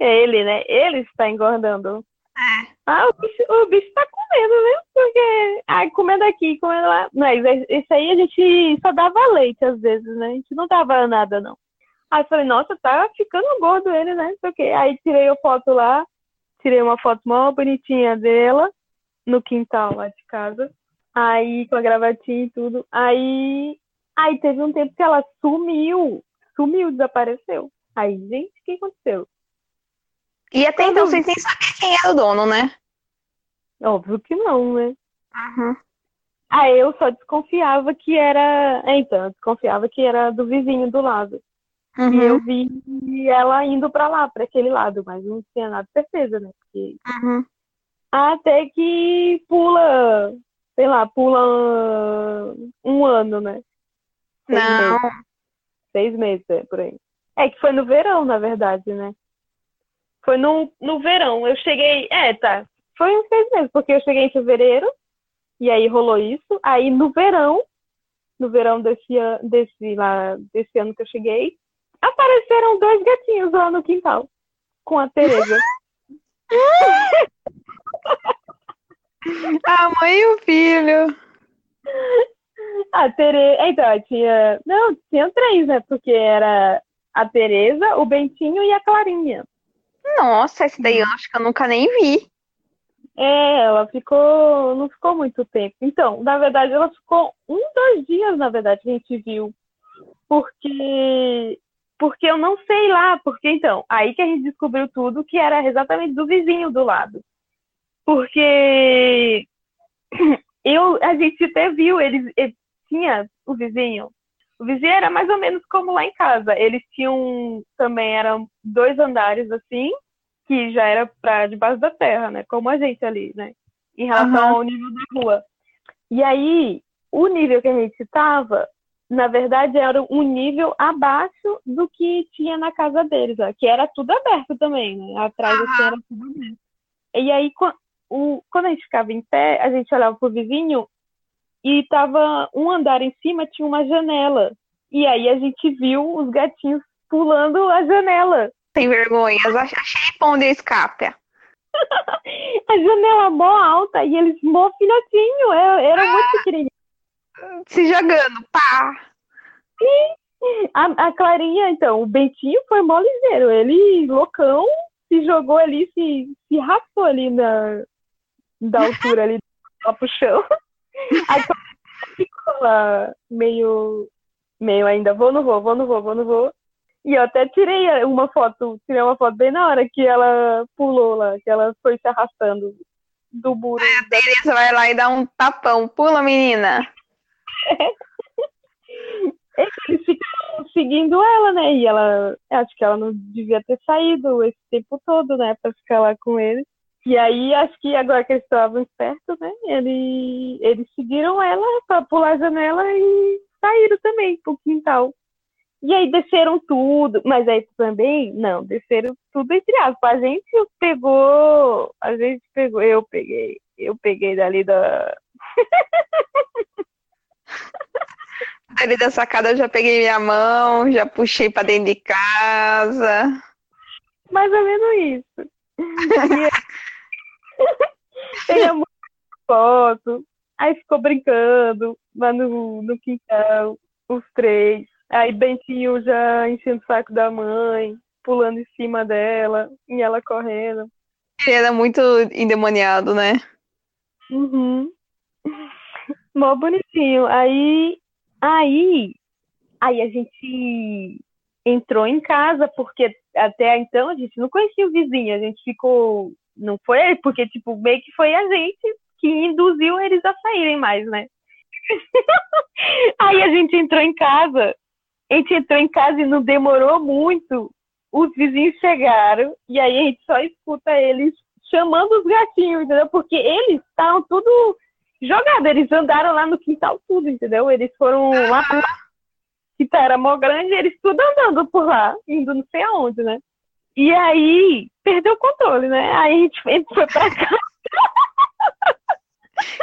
C: É ele, né? Ele está engordando.
B: É.
C: Ah, o bicho, o bicho tá comendo, né? Porque, ai, comendo aqui, comendo lá. Mas esse aí a gente só dava leite às vezes, né? A gente não dava nada, não. Aí eu falei, nossa, tá ficando gordo ele, né? Quê. Aí tirei a foto lá, tirei uma foto mó bonitinha dela no quintal lá de casa. Aí, com a gravatinha e tudo. Aí, aí teve um tempo que ela sumiu. Sumiu, desapareceu. Aí, gente, o que aconteceu?
B: E até então vocês nem sabiam quem era o dono, né?
C: Óbvio que não, né?
B: Uhum.
C: Aí eu só desconfiava que era. é, Então, eu desconfiava que era do vizinho do lado.
B: Uhum.
C: E eu vi ela indo pra lá, pra aquele lado, mas não tinha nada de certeza, né? Porque
B: Uhum.
C: até que pula, sei lá, pula um ano, né? Seis
B: Não.
C: meses. Seis meses, é, por aí. É que foi no verão, na verdade, né? Foi no, no verão. Eu cheguei. É, tá. Foi uns seis meses, porque eu cheguei em fevereiro, e aí rolou isso. Aí no verão, no verão desse, an- desse, lá, desse ano que eu cheguei, apareceram dois gatinhos lá no quintal, com a Tereza. (laughs)
B: A mãe e o filho.
C: A Tereza. Então, tinha. Não, tinha três, né? Porque era a Tereza, o Bentinho e a Clarinha.
B: Nossa, esse daí eu acho que eu nunca nem vi.
C: É, ela ficou. Não ficou muito tempo. Então, na verdade, ela ficou um, dois dias, na verdade, que a gente viu. Porque. Porque eu não sei lá. Porque, então, aí que a gente descobriu tudo que era exatamente do vizinho do lado. Porque. (clears throat) Eu, a gente até viu, eles, ele tinha o vizinho. O vizinho era mais ou menos como lá em casa. Eles tinham também eram dois andares assim, que já era pra debaixo da terra, né? Como a gente ali, né? Em relação
B: Aham.
C: ao nível da rua. E aí, o nível que a gente estava, na verdade, era um nível abaixo do que tinha na casa deles, ó, que era tudo aberto também, né? Atrás assim, era tudo aberto. E aí, o- quando a gente ficava em pé, a gente olhava pro vizinho e tava um andar em cima, tinha uma janela. E aí a gente viu os gatinhos pulando a janela.
B: Sem vergonhas. Ach- Achei pão de escape. (laughs)
C: A janela mó alta e eles mó filhotinho. é- Era muito pequenininho.
B: Se jogando. Pá.
C: A, a Clarinha, então, o Bentinho foi mó ligeiro. Ele, loucão, se jogou ali, se, se raspou ali na, da altura ali, lá pro chão. A Clarinha ficou lá, meio, meio ainda, vou, não vou, vou, não vou, vou, não vou. E eu até tirei uma foto, tirei uma foto bem na hora que ela pulou lá, que ela foi se arrastando do muro.
B: A Tereza vai lá e dá um tapão. Pula, menina.
C: eles ficaram seguindo ela, né? E ela, acho que ela não devia ter saído esse tempo todo, né? Pra ficar lá com ele. E aí, acho que agora que eles estavam espertos, né? Eles, eles seguiram ela pra pular a janela e saíram também pro quintal. E aí desceram tudo, mas aí também, não, desceram tudo entre aspas. A gente pegou, a gente pegou, eu peguei, eu peguei dali da, (laughs)
B: Ali da sacada eu já peguei minha mão, já puxei pra dentro de casa.
C: Mais ou menos isso. (laughs) (laughs) E Pegamos foto, aí ficou brincando lá no, no quintal, os três. Aí Bentinho já enchendo o saco da mãe, pulando em cima dela, e ela correndo.
B: Ele era muito endemoniado, né?
C: Uhum. (laughs) Mó bonitinho. Aí, aí, aí a gente entrou em casa, porque até então a gente não conhecia o vizinho, a gente ficou, não foi ele, porque tipo, meio que foi a gente que induziu eles a saírem mais, né? (laughs) Aí a gente entrou em casa, a gente entrou em casa e não demorou muito. Os vizinhos chegaram e aí a gente só escuta eles chamando os gatinhos, entendeu? Porque eles estavam tudo jogados, eles andaram lá no quintal tudo, entendeu? Eles foram lá que era mó grande, eles tudo andando por lá, indo não sei aonde, né? E aí perdeu o controle, né? Aí a gente, foi pra casa. (laughs)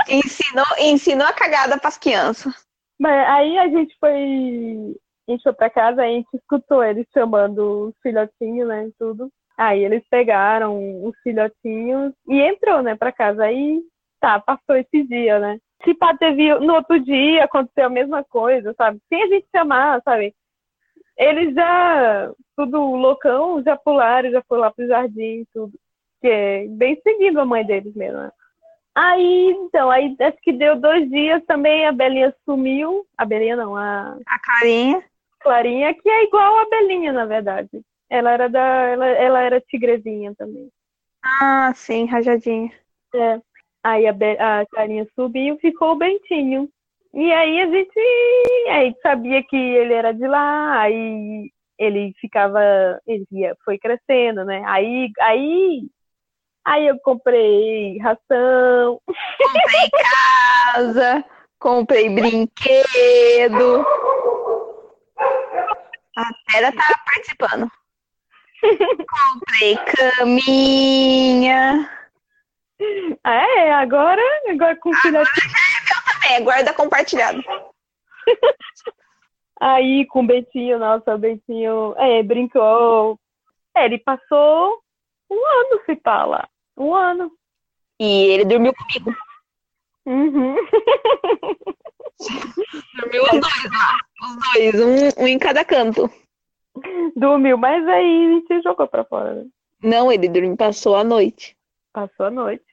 A: ensinou, ensinou a cagada pras crianças.
C: Mas aí a gente foi. A gente foi pra casa, aí a gente escutou eles chamando os filhotinhos, né? E tudo. Aí eles pegaram os filhotinhos e entrou, né, pra casa. Aí tá, passou esse dia, né? Se pá, teve no outro dia aconteceu a mesma coisa, sabe? Sem a gente chamar, sabe? Eles já, tudo loucão, já pularam, já foi lá pro jardim, tudo. Que é bem seguindo a mãe deles mesmo, né? Aí, então, aí acho que deu dois dias também, a Belinha sumiu. A Belinha não, a.
A: A Clarinha.
C: Clarinha, que é igual a Belinha, na verdade. Ela era da. Ela, ela era tigrezinha também.
A: Ah, sim, rajadinha.
C: É. Aí a, Be a Clarinha subiu, ficou o Bentinho. E aí a gente aí sabia que ele era de lá, aí ele ficava, ele ia, foi crescendo, né? Aí, aí Aí eu comprei ração.
A: Comprei casa, comprei brinquedo. A Tera tá participando. comprei caminha.
C: É, agora, agora com
A: agora já é guarda compartilhado. (laughs)
C: Aí com o Betinho, nossa, o Betinho é, brincou. É, ele passou um ano se fala. Um ano.
A: E ele dormiu comigo.
C: Uhum. (laughs)
A: dormiu os dois lá. Os dois, um, um em cada canto.
C: Dormiu, mas aí se jogou pra fora, né?
A: Não, ele dormiu, passou a noite.
C: Passou a noite.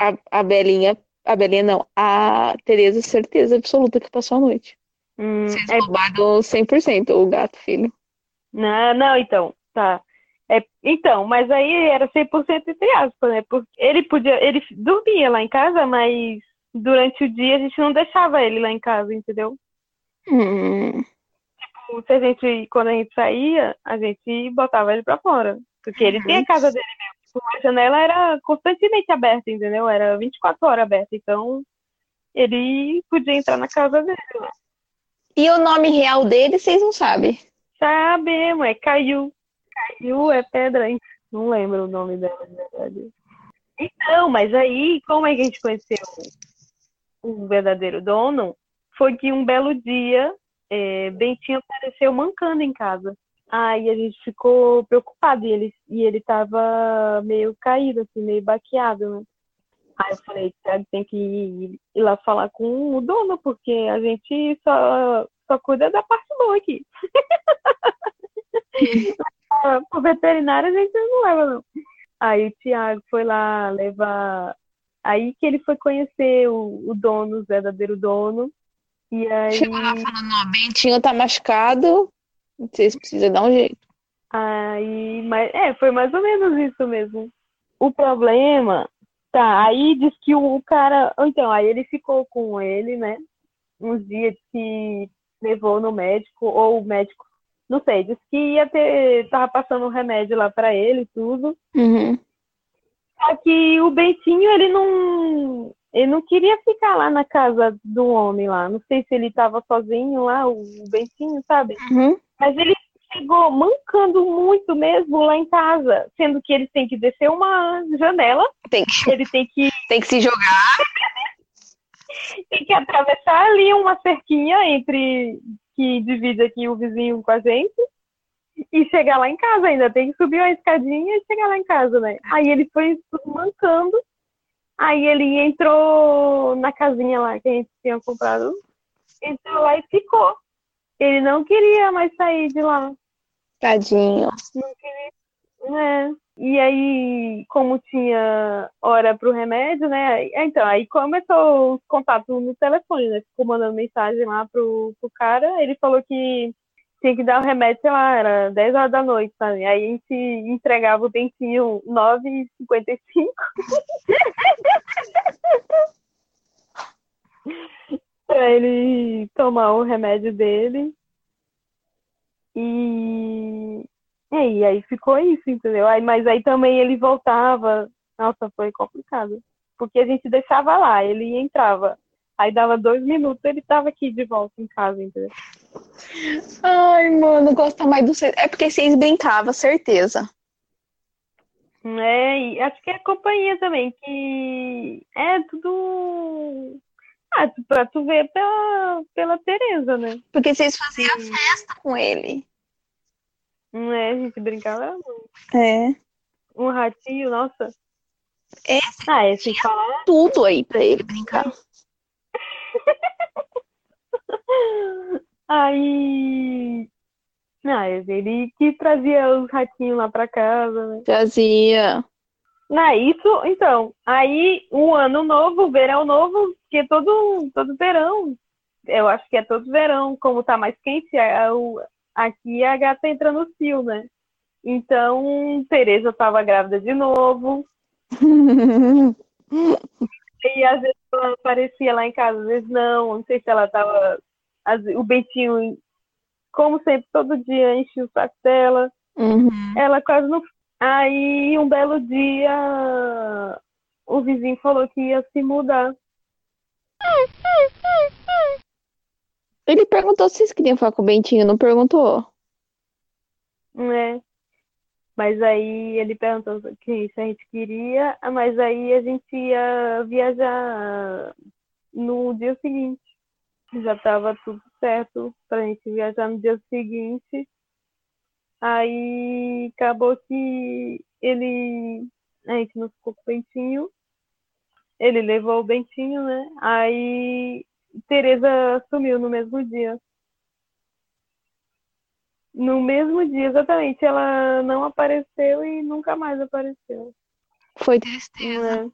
A: A, a Belinha, a Belinha não, a Tereza, certeza absoluta que passou a noite.
C: Hum,
A: Vocês
C: é...
A: roubaram 100% o gato, filho.
C: Não, não, então, tá. É, então, mas aí era 100% entre aspas, né? Porque ele podia, ele dormia lá em casa, mas durante o dia a gente não deixava ele lá em casa, entendeu?
A: Hum.
C: Tipo, se a gente, quando a gente saía, a gente botava ele pra fora. Porque ele tinha a casa dele mesmo. A janela era constantemente aberta, entendeu? Era 24 horas aberta. Então, ele podia entrar na casa dele.
A: E o nome real dele, vocês não sabem?
C: Sabemos, é Caiu. Caiu é pedra, hein? Não lembro o nome dela, na verdade. Então, mas aí, como é que a gente conheceu o verdadeiro dono? Foi que um belo dia, é, Bentinho apareceu mancando em casa. Aí a gente ficou preocupado e ele, e ele tava meio caído, assim, meio baqueado, né? Aí eu falei, Thiago, tem que ir, ir lá falar com o dono, porque a gente só, só cuida da parte boa aqui. (laughs) pro veterinário a gente não leva, não. Aí o Thiago foi lá levar. Aí que ele foi conhecer o, o dono, o verdadeiro dono. E aí.
A: Chegou lá falando, ó, Bentinho tá machucado, vocês precisam dar um jeito.
C: Aí, mas, é, foi mais ou menos isso mesmo. O problema, tá, aí diz que o, cara, então, aí ele ficou com ele, né, uns dias que levou no médico, ou o médico não sei, disse que ia ter, tava passando um remédio lá para ele tudo.
A: Uhum.
C: Só que o Bentinho, ele não, ele não queria ficar lá na casa do homem lá. Não sei se ele estava sozinho lá, o Bentinho, sabe?
A: Uhum.
C: Mas ele chegou mancando muito mesmo lá em casa, sendo que ele tem que descer uma janela.
A: Tem que,
C: ele tem que (laughs)
A: tem que se jogar.
C: tem que atravessar ali uma cerquinha entre que divide aqui o vizinho com a gente e chegar lá em casa ainda. Tem que subir uma escadinha e chegar lá em casa, né? Aí ele foi mancando. Aí ele entrou na casinha lá que a gente tinha comprado. Entrou lá e ficou. Ele não queria mais sair de lá.
A: Tadinho.
C: Não queria. É. E aí, como tinha hora pro remédio, né? Então, aí começou os contatos no telefone, né? Ficou mandando mensagem lá pro, pro cara. Ele falou que tinha que dar o remédio, sei lá, era 10 horas da noite, sabe? Aí a gente entregava o dentinho 9h55. (laughs) pra ele tomar o remédio dele. E, e aí, aí ficou isso, entendeu? Aí, mas aí também ele voltava. Nossa, foi complicado. Porque a gente deixava lá, ele entrava. Aí dava dois minutos, ele tava aqui de volta em casa, entendeu?
B: Ai, mano, gosta mais do. É porque vocês brincavam, certeza.
C: É, e acho que é a companhia também, que é tudo. Ah, pra tu ver pela, pela Tereza, né?
B: Porque vocês faziam festa com ele.
C: Não é? A gente brincava muito.
B: É.
C: Um ratinho, nossa.
B: Esse
C: Ah, é, sem falar.
B: tudo aí pra ele brincar. (laughs)
C: Aí. Ah, ele que trazia os ratinhos lá pra casa, né? Ah, isso, então, aí um ano novo, verão novo, que é todo, todo verão. Eu acho que é todo verão, como tá mais quente, a- o- aqui a gata entra no cio, né? Então, Tereza tava grávida de novo, (laughs) e às vezes ela aparecia lá em casa, às vezes não, não sei se ela tava. O Bentinho, como sempre, todo dia enchia o saco dela.
B: Uhum.
C: Ela quase não. Aí, um belo dia, o vizinho falou que ia se mudar.
B: Ele perguntou se vocês queriam falar com o Bentinho, não perguntou?
C: né? Mas aí ele perguntou que se a gente queria, mas aí a gente ia viajar no dia seguinte. Já estava tudo certo pra gente viajar no dia seguinte. Aí acabou que ele. A gente não ficou com o Bentinho. Ele levou o Bentinho, né? Aí Tereza sumiu no mesmo dia. No mesmo dia, exatamente. Ela não apareceu e nunca mais apareceu.
B: Foi tristeza.
C: né?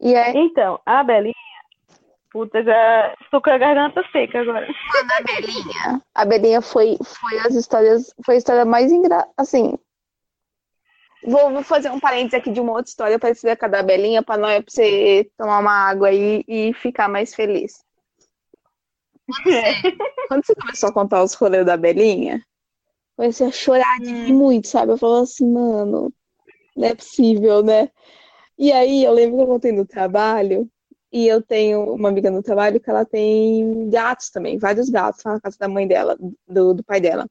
B: E aí,
C: Então, a Belinha. Puta, já tô com a garganta seca agora.
B: a Belinha. A Belinha foi, foi as histórias, foi a história mais engra... assim. Vou, vou fazer um parênteses aqui de uma outra história parecida com a da Belinha, pra, nós, pra você tomar uma água aí e ficar mais feliz. Quando você (laughs) começou a contar os rolês da Belinha, comecei a chorar de rir muito, sabe? Eu falava assim, mano, não é possível, né? E aí eu lembro que eu contei no trabalho, e eu tenho uma amiga no trabalho que ela tem gatos também, vários gatos na casa da mãe dela, do, do pai dela.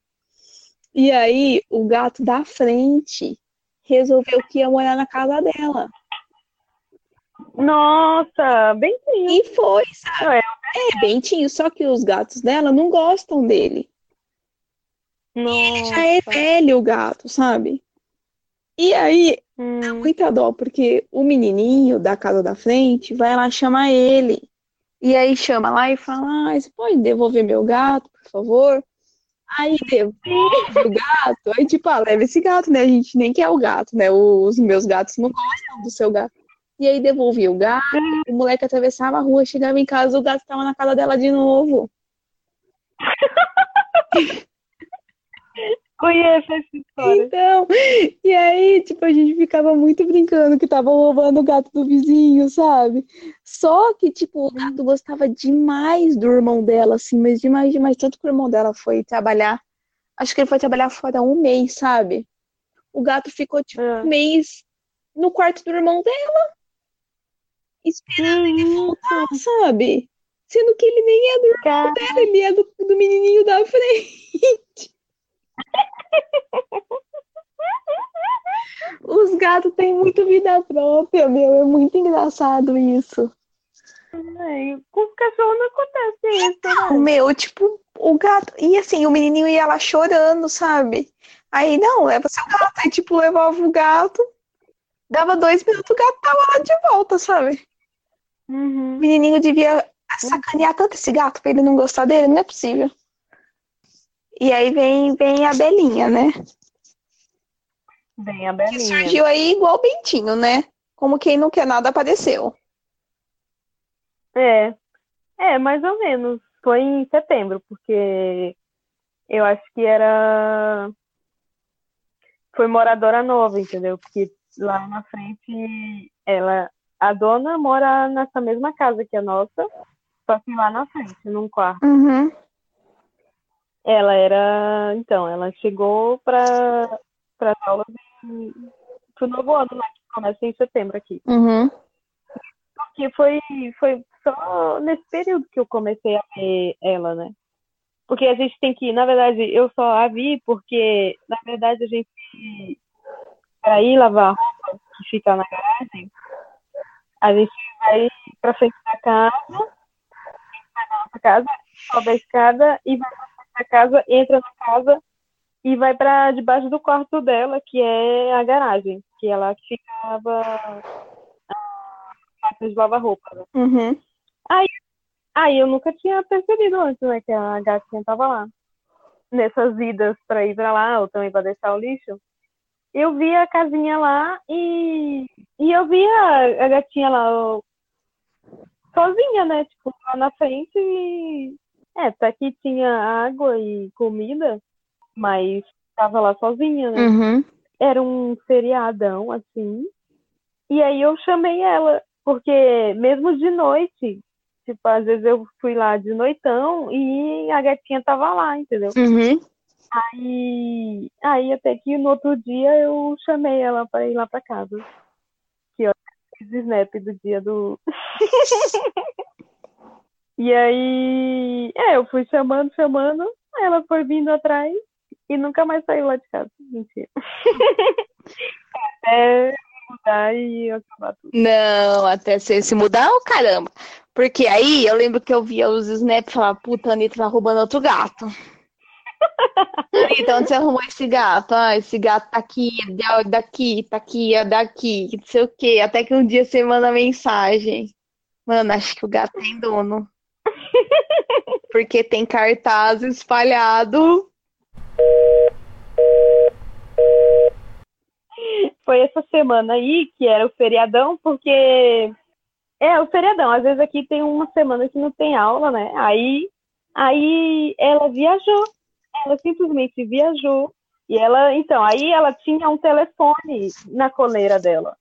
B: E aí o gato da frente resolveu que ia morar na casa dela.
C: Nossa, Bentinho.
B: E foi, sabe? É, Bentinho, só que os gatos dela não gostam dele.
C: Nossa.
B: Já é velho o gato, sabe? E aí
C: Hum,
B: muita dó, porque o menininho da casa da frente vai lá chamar ele. E aí chama lá e fala: ah, você pode devolver meu gato, por favor? Aí (laughs) devolve o gato. Aí, tipo, ah, leva esse gato, né? A gente nem quer o gato, né? Os meus gatos não gostam do seu gato. E aí devolvia o gato, o moleque atravessava a rua, chegava em casa, o gato tava na casa dela de novo. (laughs)
C: conheço essa história.
B: Então, e aí, tipo, a gente ficava muito brincando que tava roubando o gato do vizinho, sabe? Só que, tipo, o gato gostava demais do irmão dela, assim, mas demais, demais. Tanto que o irmão dela foi trabalhar, acho que ele foi trabalhar fora um mês, sabe? O gato ficou, tipo,
C: Ah.
B: um mês no quarto do irmão dela, esperando ele voltar, sabe? Sendo que ele nem é do irmão dela, ele é do, do menininho da frente. Os gatos têm muito vida própria, meu. É muito engraçado isso.
C: é, com os cachorros não acontece isso,
B: O
C: né?
B: meu, tipo, o gato. E assim, o menininho ia lá chorando, sabe? Aí, não, leva seu gato. Aí, tipo, levava o gato. Dava dois minutos, o gato tava lá de volta, sabe? O
C: Uhum.
B: menininho devia sacanear tanto esse gato pra ele não gostar dele. Não é possível. E aí vem, vem a Belinha, né?
C: Bem, a
B: Que
C: Belinha.
B: surgiu aí igual o Bentinho, né? Como quem não quer nada apareceu.
C: É, é, mais ou menos. Foi em setembro, porque eu acho que era. Foi moradora nova, entendeu? Porque lá na frente, ela, a dona mora nessa mesma casa que a nossa, só que lá na frente, num quarto.
A: Uhum.
C: Ela era, então, ela chegou para para aulas pro novo ano, né, que começa em setembro aqui.
A: Uhum.
C: Porque foi, foi só nesse período que eu comecei a ver ela, né? Porque a gente tem que, na verdade, eu só a vi porque, na verdade, a gente para ir lavar a roupa que fica na garagem, a gente vai para frente da casa, vai na nossa casa, sobe a escada e vai da casa, entra na casa e vai para debaixo do quarto dela, que é a garagem, que ela ficava máquina de lavar roupa. Né?
A: Uhum.
C: Aí, aí eu nunca tinha percebido antes, né, que a gatinha tava lá. Nessas idas para ir para lá, ou também para deixar o lixo, eu vi a casinha lá e, e eu vi a, a gatinha lá sozinha, né? Tipo, lá na frente. E... É, até que tinha água e comida, mas tava lá sozinha, né?
A: Uhum.
C: Era um feriadão, assim. E aí eu chamei ela, porque mesmo de noite, tipo, às vezes eu fui lá de noitão e a gatinha tava lá, entendeu?
A: Uhum.
C: Aí, aí até que no outro dia eu chamei ela para ir lá para casa. Que eu fiz snap do dia do. (laughs) e aí, é, eu fui chamando, chamando, ela foi vindo atrás e nunca mais saiu lá de casa. Mentira. Até (laughs) mudar e acabar tudo.
A: Não, até você se mudar, ô caramba. Porque aí eu lembro que eu via os snaps e falava, puta, a Anitta tá roubando outro gato. (laughs) Então, onde você arrumou esse gato? Ah, esse gato tá aqui, é daqui, tá aqui, é daqui, não sei o quê. Até que um dia você manda mensagem. Mano, acho que o gato tem dono. Porque tem cartaz espalhado.
C: Foi essa semana aí que era o feriadão, porque é o feriadão. Às vezes aqui tem uma semana que não tem aula, né? Aí, aí ela viajou ela simplesmente viajou e ela, então, aí ela tinha um telefone na coleira dela.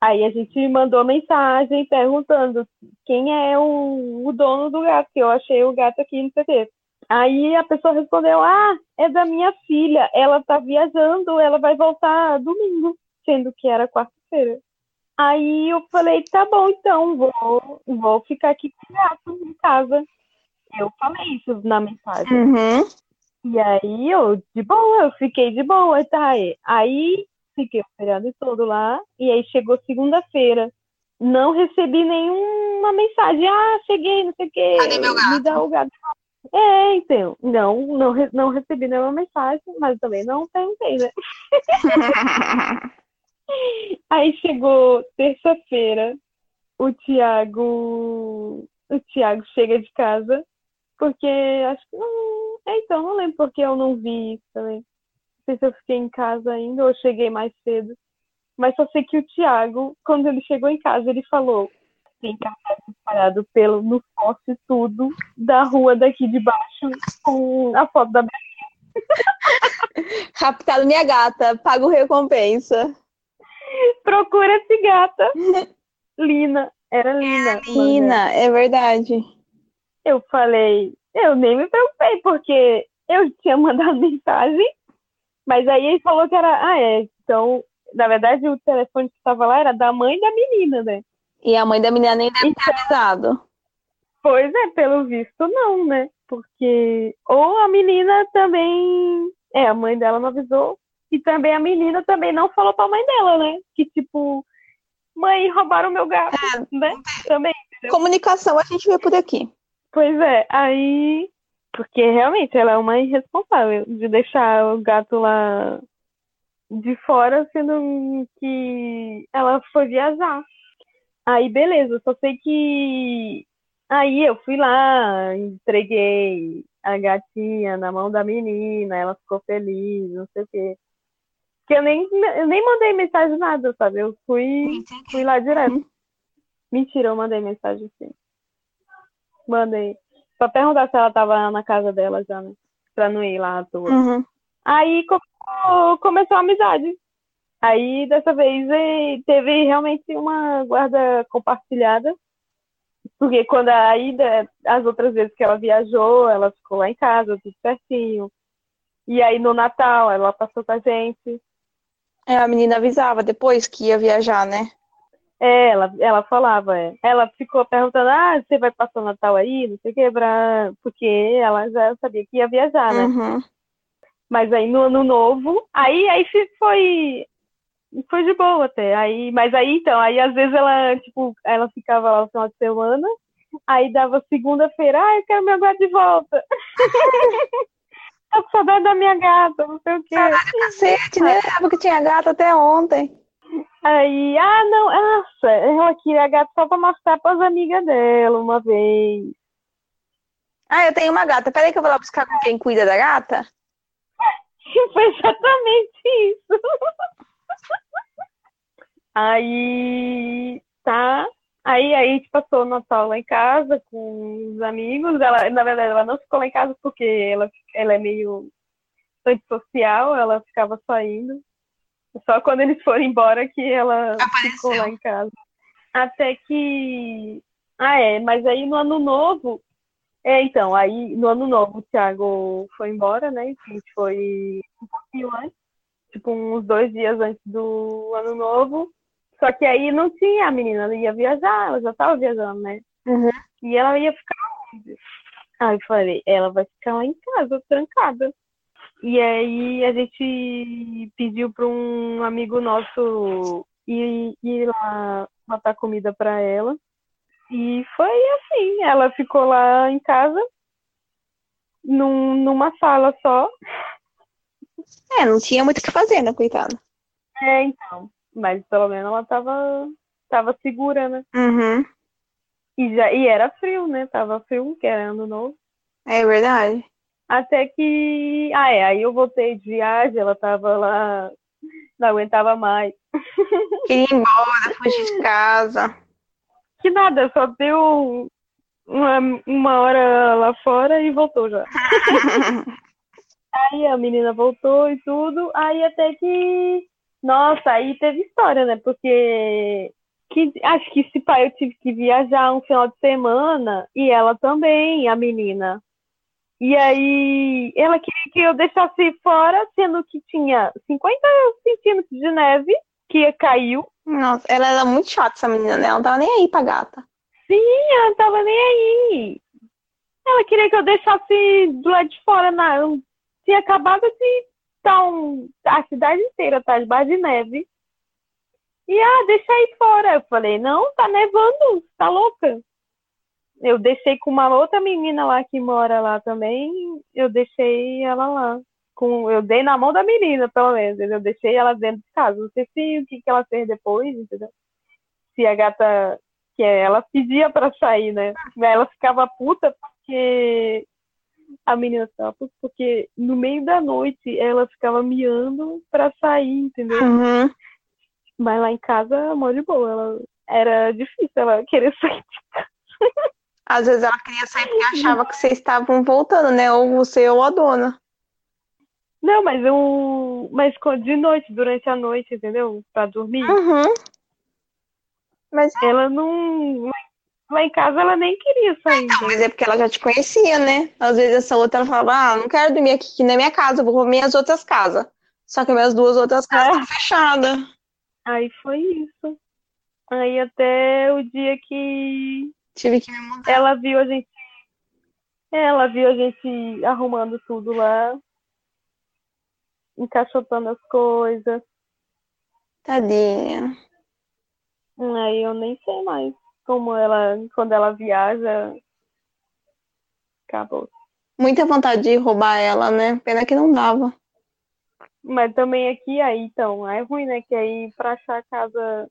C: Aí a gente mandou mensagem perguntando quem é o, o dono do gato, que eu achei o gato aqui no PT. Aí a pessoa respondeu: Ah, é da minha filha, ela tá viajando, ela vai voltar domingo, sendo que era quarta-feira. Aí eu falei: Tá bom, então, vou, vou ficar aqui com o gato em casa. Eu falei isso na mensagem.
A: Uhum.
C: E aí eu, de boa, eu fiquei de boa, tá? Aí fiquei o feriado todo lá, e aí chegou segunda-feira. Não recebi nenhuma mensagem, ah, cheguei, não sei o quê.
A: Cadê meu gato?
C: Me dá o gato. É, então, não, não, não recebi nenhuma mensagem, mas também não perguntei, né? (laughs) Aí chegou terça-feira, o Tiago, o Tiago chega de casa, porque acho que não, é, então, não lembro porque eu não vi isso também. Não sei se eu fiquei em casa ainda ou cheguei mais cedo. Mas só sei que o Thiago, quando ele chegou em casa, ele falou: tem cartaz espalhado pelo, no poste tudo da rua daqui de baixo com a foto da (laughs)
A: Raptado minha gata, pago recompensa. (laughs)
C: Procura esse gata. (laughs) Lina, era Lina.
A: É Lina, é verdade.
C: Eu falei, eu nem me preocupei, porque eu tinha mandado mensagem, mas aí ele falou que era. Ah, é. Então, na verdade, o telefone que estava lá era da mãe da menina, né?
A: E a mãe da menina nem deve ter avisado.
C: Pois é, pelo visto, não, né? Porque. Ou a menina também. É, a mãe dela não avisou. E também a menina também não falou pra mãe dela, né? Que tipo, mãe, roubaram meu gato, é, né? Também.
A: Entendeu? Comunicação a gente vê por aqui.
C: Pois é, aí. Porque realmente ela é uma irresponsável de deixar o gato lá de fora, sendo que ela foi viajar. Aí, beleza, só sei que. Aí eu fui lá, entreguei a gatinha na mão da menina, ela ficou feliz, não sei o quê. Porque eu nem, eu nem mandei mensagem nada, sabe? Eu fui, fui lá direto. Mentira, eu mandei mensagem sim. Mandei. Pra perguntar se ela tava na casa dela já, né? Pra não ir lá à toa.
A: Uhum.
C: Aí começou, começou a amizade. Aí, dessa vez, teve realmente uma guarda compartilhada. Porque quando a ida, as outras vezes que ela viajou, ela ficou lá em casa, tudo certinho. E aí, no Natal, ela passou com a gente.
B: É, a menina avisava depois que ia viajar, né?
C: É, ela, ela falava, é. Ela ficou perguntando, ah, você vai passar o Natal aí? Não sei o que, pra... porque ela já sabia que ia viajar, né?
B: Uhum.
C: Mas aí no ano novo, aí, aí foi, foi de boa até. Aí, mas aí então, aí às vezes ela, tipo, ela ficava lá no final de semana, aí dava segunda-feira, ah, eu quero meu gato de volta. (laughs) Tô com saudade da minha gata, não sei o quê.
B: Cacete, né? Porque tinha gato até ontem.
C: Aí, ah, não, nossa, ela queria gato só pra mostrar pras amigas dela uma vez.
B: Ah, eu tenho uma gata. Peraí que eu vou lá buscar com quem cuida da gata. (laughs)
C: Foi exatamente isso. Aí, tá. Aí, aí a gente passou o Natal lá em casa com os amigos. Ela, na verdade, ela não ficou lá em casa porque ela, ela é meio antissocial, ela ficava saindo. Só quando eles foram embora que ela
B: Apareceu.
C: ficou lá em casa. Até que. Ah, é, mas aí no ano novo. É, então, aí no ano novo o Thiago foi embora, né? A gente foi um pouquinho antes, tipo uns dois dias antes do ano novo. Só que aí não tinha, a menina ela ia viajar, ela já tava viajando, né?
B: Uhum.
C: E ela ia ficar onde? Aí eu falei, ela vai ficar lá em casa, trancada. E aí a gente pediu para um amigo nosso ir, ir lá matar comida para ela. E foi assim, ela ficou lá em casa, num, numa sala só.
B: É, não tinha muito o que fazer, né, coitada?
C: É, então. Mas pelo menos ela tava, tava segura, né?
B: Uhum.
C: E, já, e era frio, né? Tava frio, que era ano novo.
B: É verdade.
C: Até que. Ah, é. Aí eu voltei de viagem, ela tava lá, não aguentava mais. (laughs)
B: Queria ir embora, fugir de casa.
C: Que nada, só deu uma, uma hora lá fora e voltou já. (laughs) Aí a menina voltou e tudo. Aí até que. Nossa, aí teve história, né? Porque. Que, acho que esse pai eu tive que viajar um final de semana e ela também, a menina. E aí ela queria que eu deixasse fora, sendo que tinha 50 centímetros de neve que caiu.
B: Nossa, ela era muito chata, essa menina, né? Ela não tava nem aí pra gata.
C: Sim, ela não tava nem aí. Ela queria que eu deixasse do lado de fora. Na... Tinha acabado de estar um... a cidade inteira tá debaixo de neve. E ah, deixa aí fora. Eu falei, não, tá nevando, tá louca. Eu deixei com uma outra menina lá que mora lá também. Eu deixei ela lá. Com, eu dei na mão da menina, pelo menos. Eu deixei ela dentro de casa. Não sei se o que, que ela fez depois, entendeu? Se a gata. Que ela pedia pra sair, né? Ela ficava puta porque. A menina ficava puta porque no meio da noite ela ficava miando pra sair, entendeu?
B: Uhum.
C: Mas lá em casa, mó de boa. Ela, era difícil ela querer (laughs) sair de casa.
B: Às vezes ela queria sair porque achava que vocês estavam voltando, né? Ou você ou a dona.
C: Não, mas eu. Mas de noite, durante a noite, entendeu? Pra dormir.
B: Uhum. Mas,
C: Ela não. Lá em casa ela nem queria sair.
B: não,
C: entendeu?
B: mas é porque ela já te conhecia, né? Às vezes essa outra ela falava, ah, não quero dormir aqui na minha casa, vou comer as outras casas. Só que minhas duas outras casas
C: É.
B: estão fechadas.
C: Aí foi isso. Aí até o dia que
B: Tive que me mudar.
C: ela viu a gente. Ela viu a gente arrumando tudo lá. Encaixotando as coisas.
B: Tadinha.
C: Aí eu nem sei mais como ela, quando ela viaja, acabou.
B: Muita vontade de roubar ela, né? Pena que não dava.
C: Mas também aqui, aí, então, é ruim, né? Que aí pra achar a casa.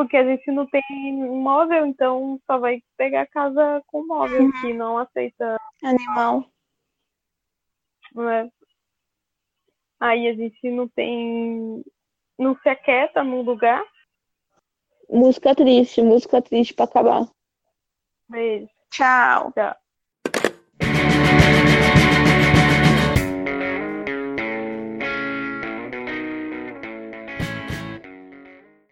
C: Porque a gente não tem móvel, então só vai pegar casa com móvel, que não aceita,
B: Animal.
C: né? Aí a gente não tem. Não se aquieta num lugar.
B: Música triste, música triste pra acabar.
C: Beijo.
B: Tchau.
C: Tchau.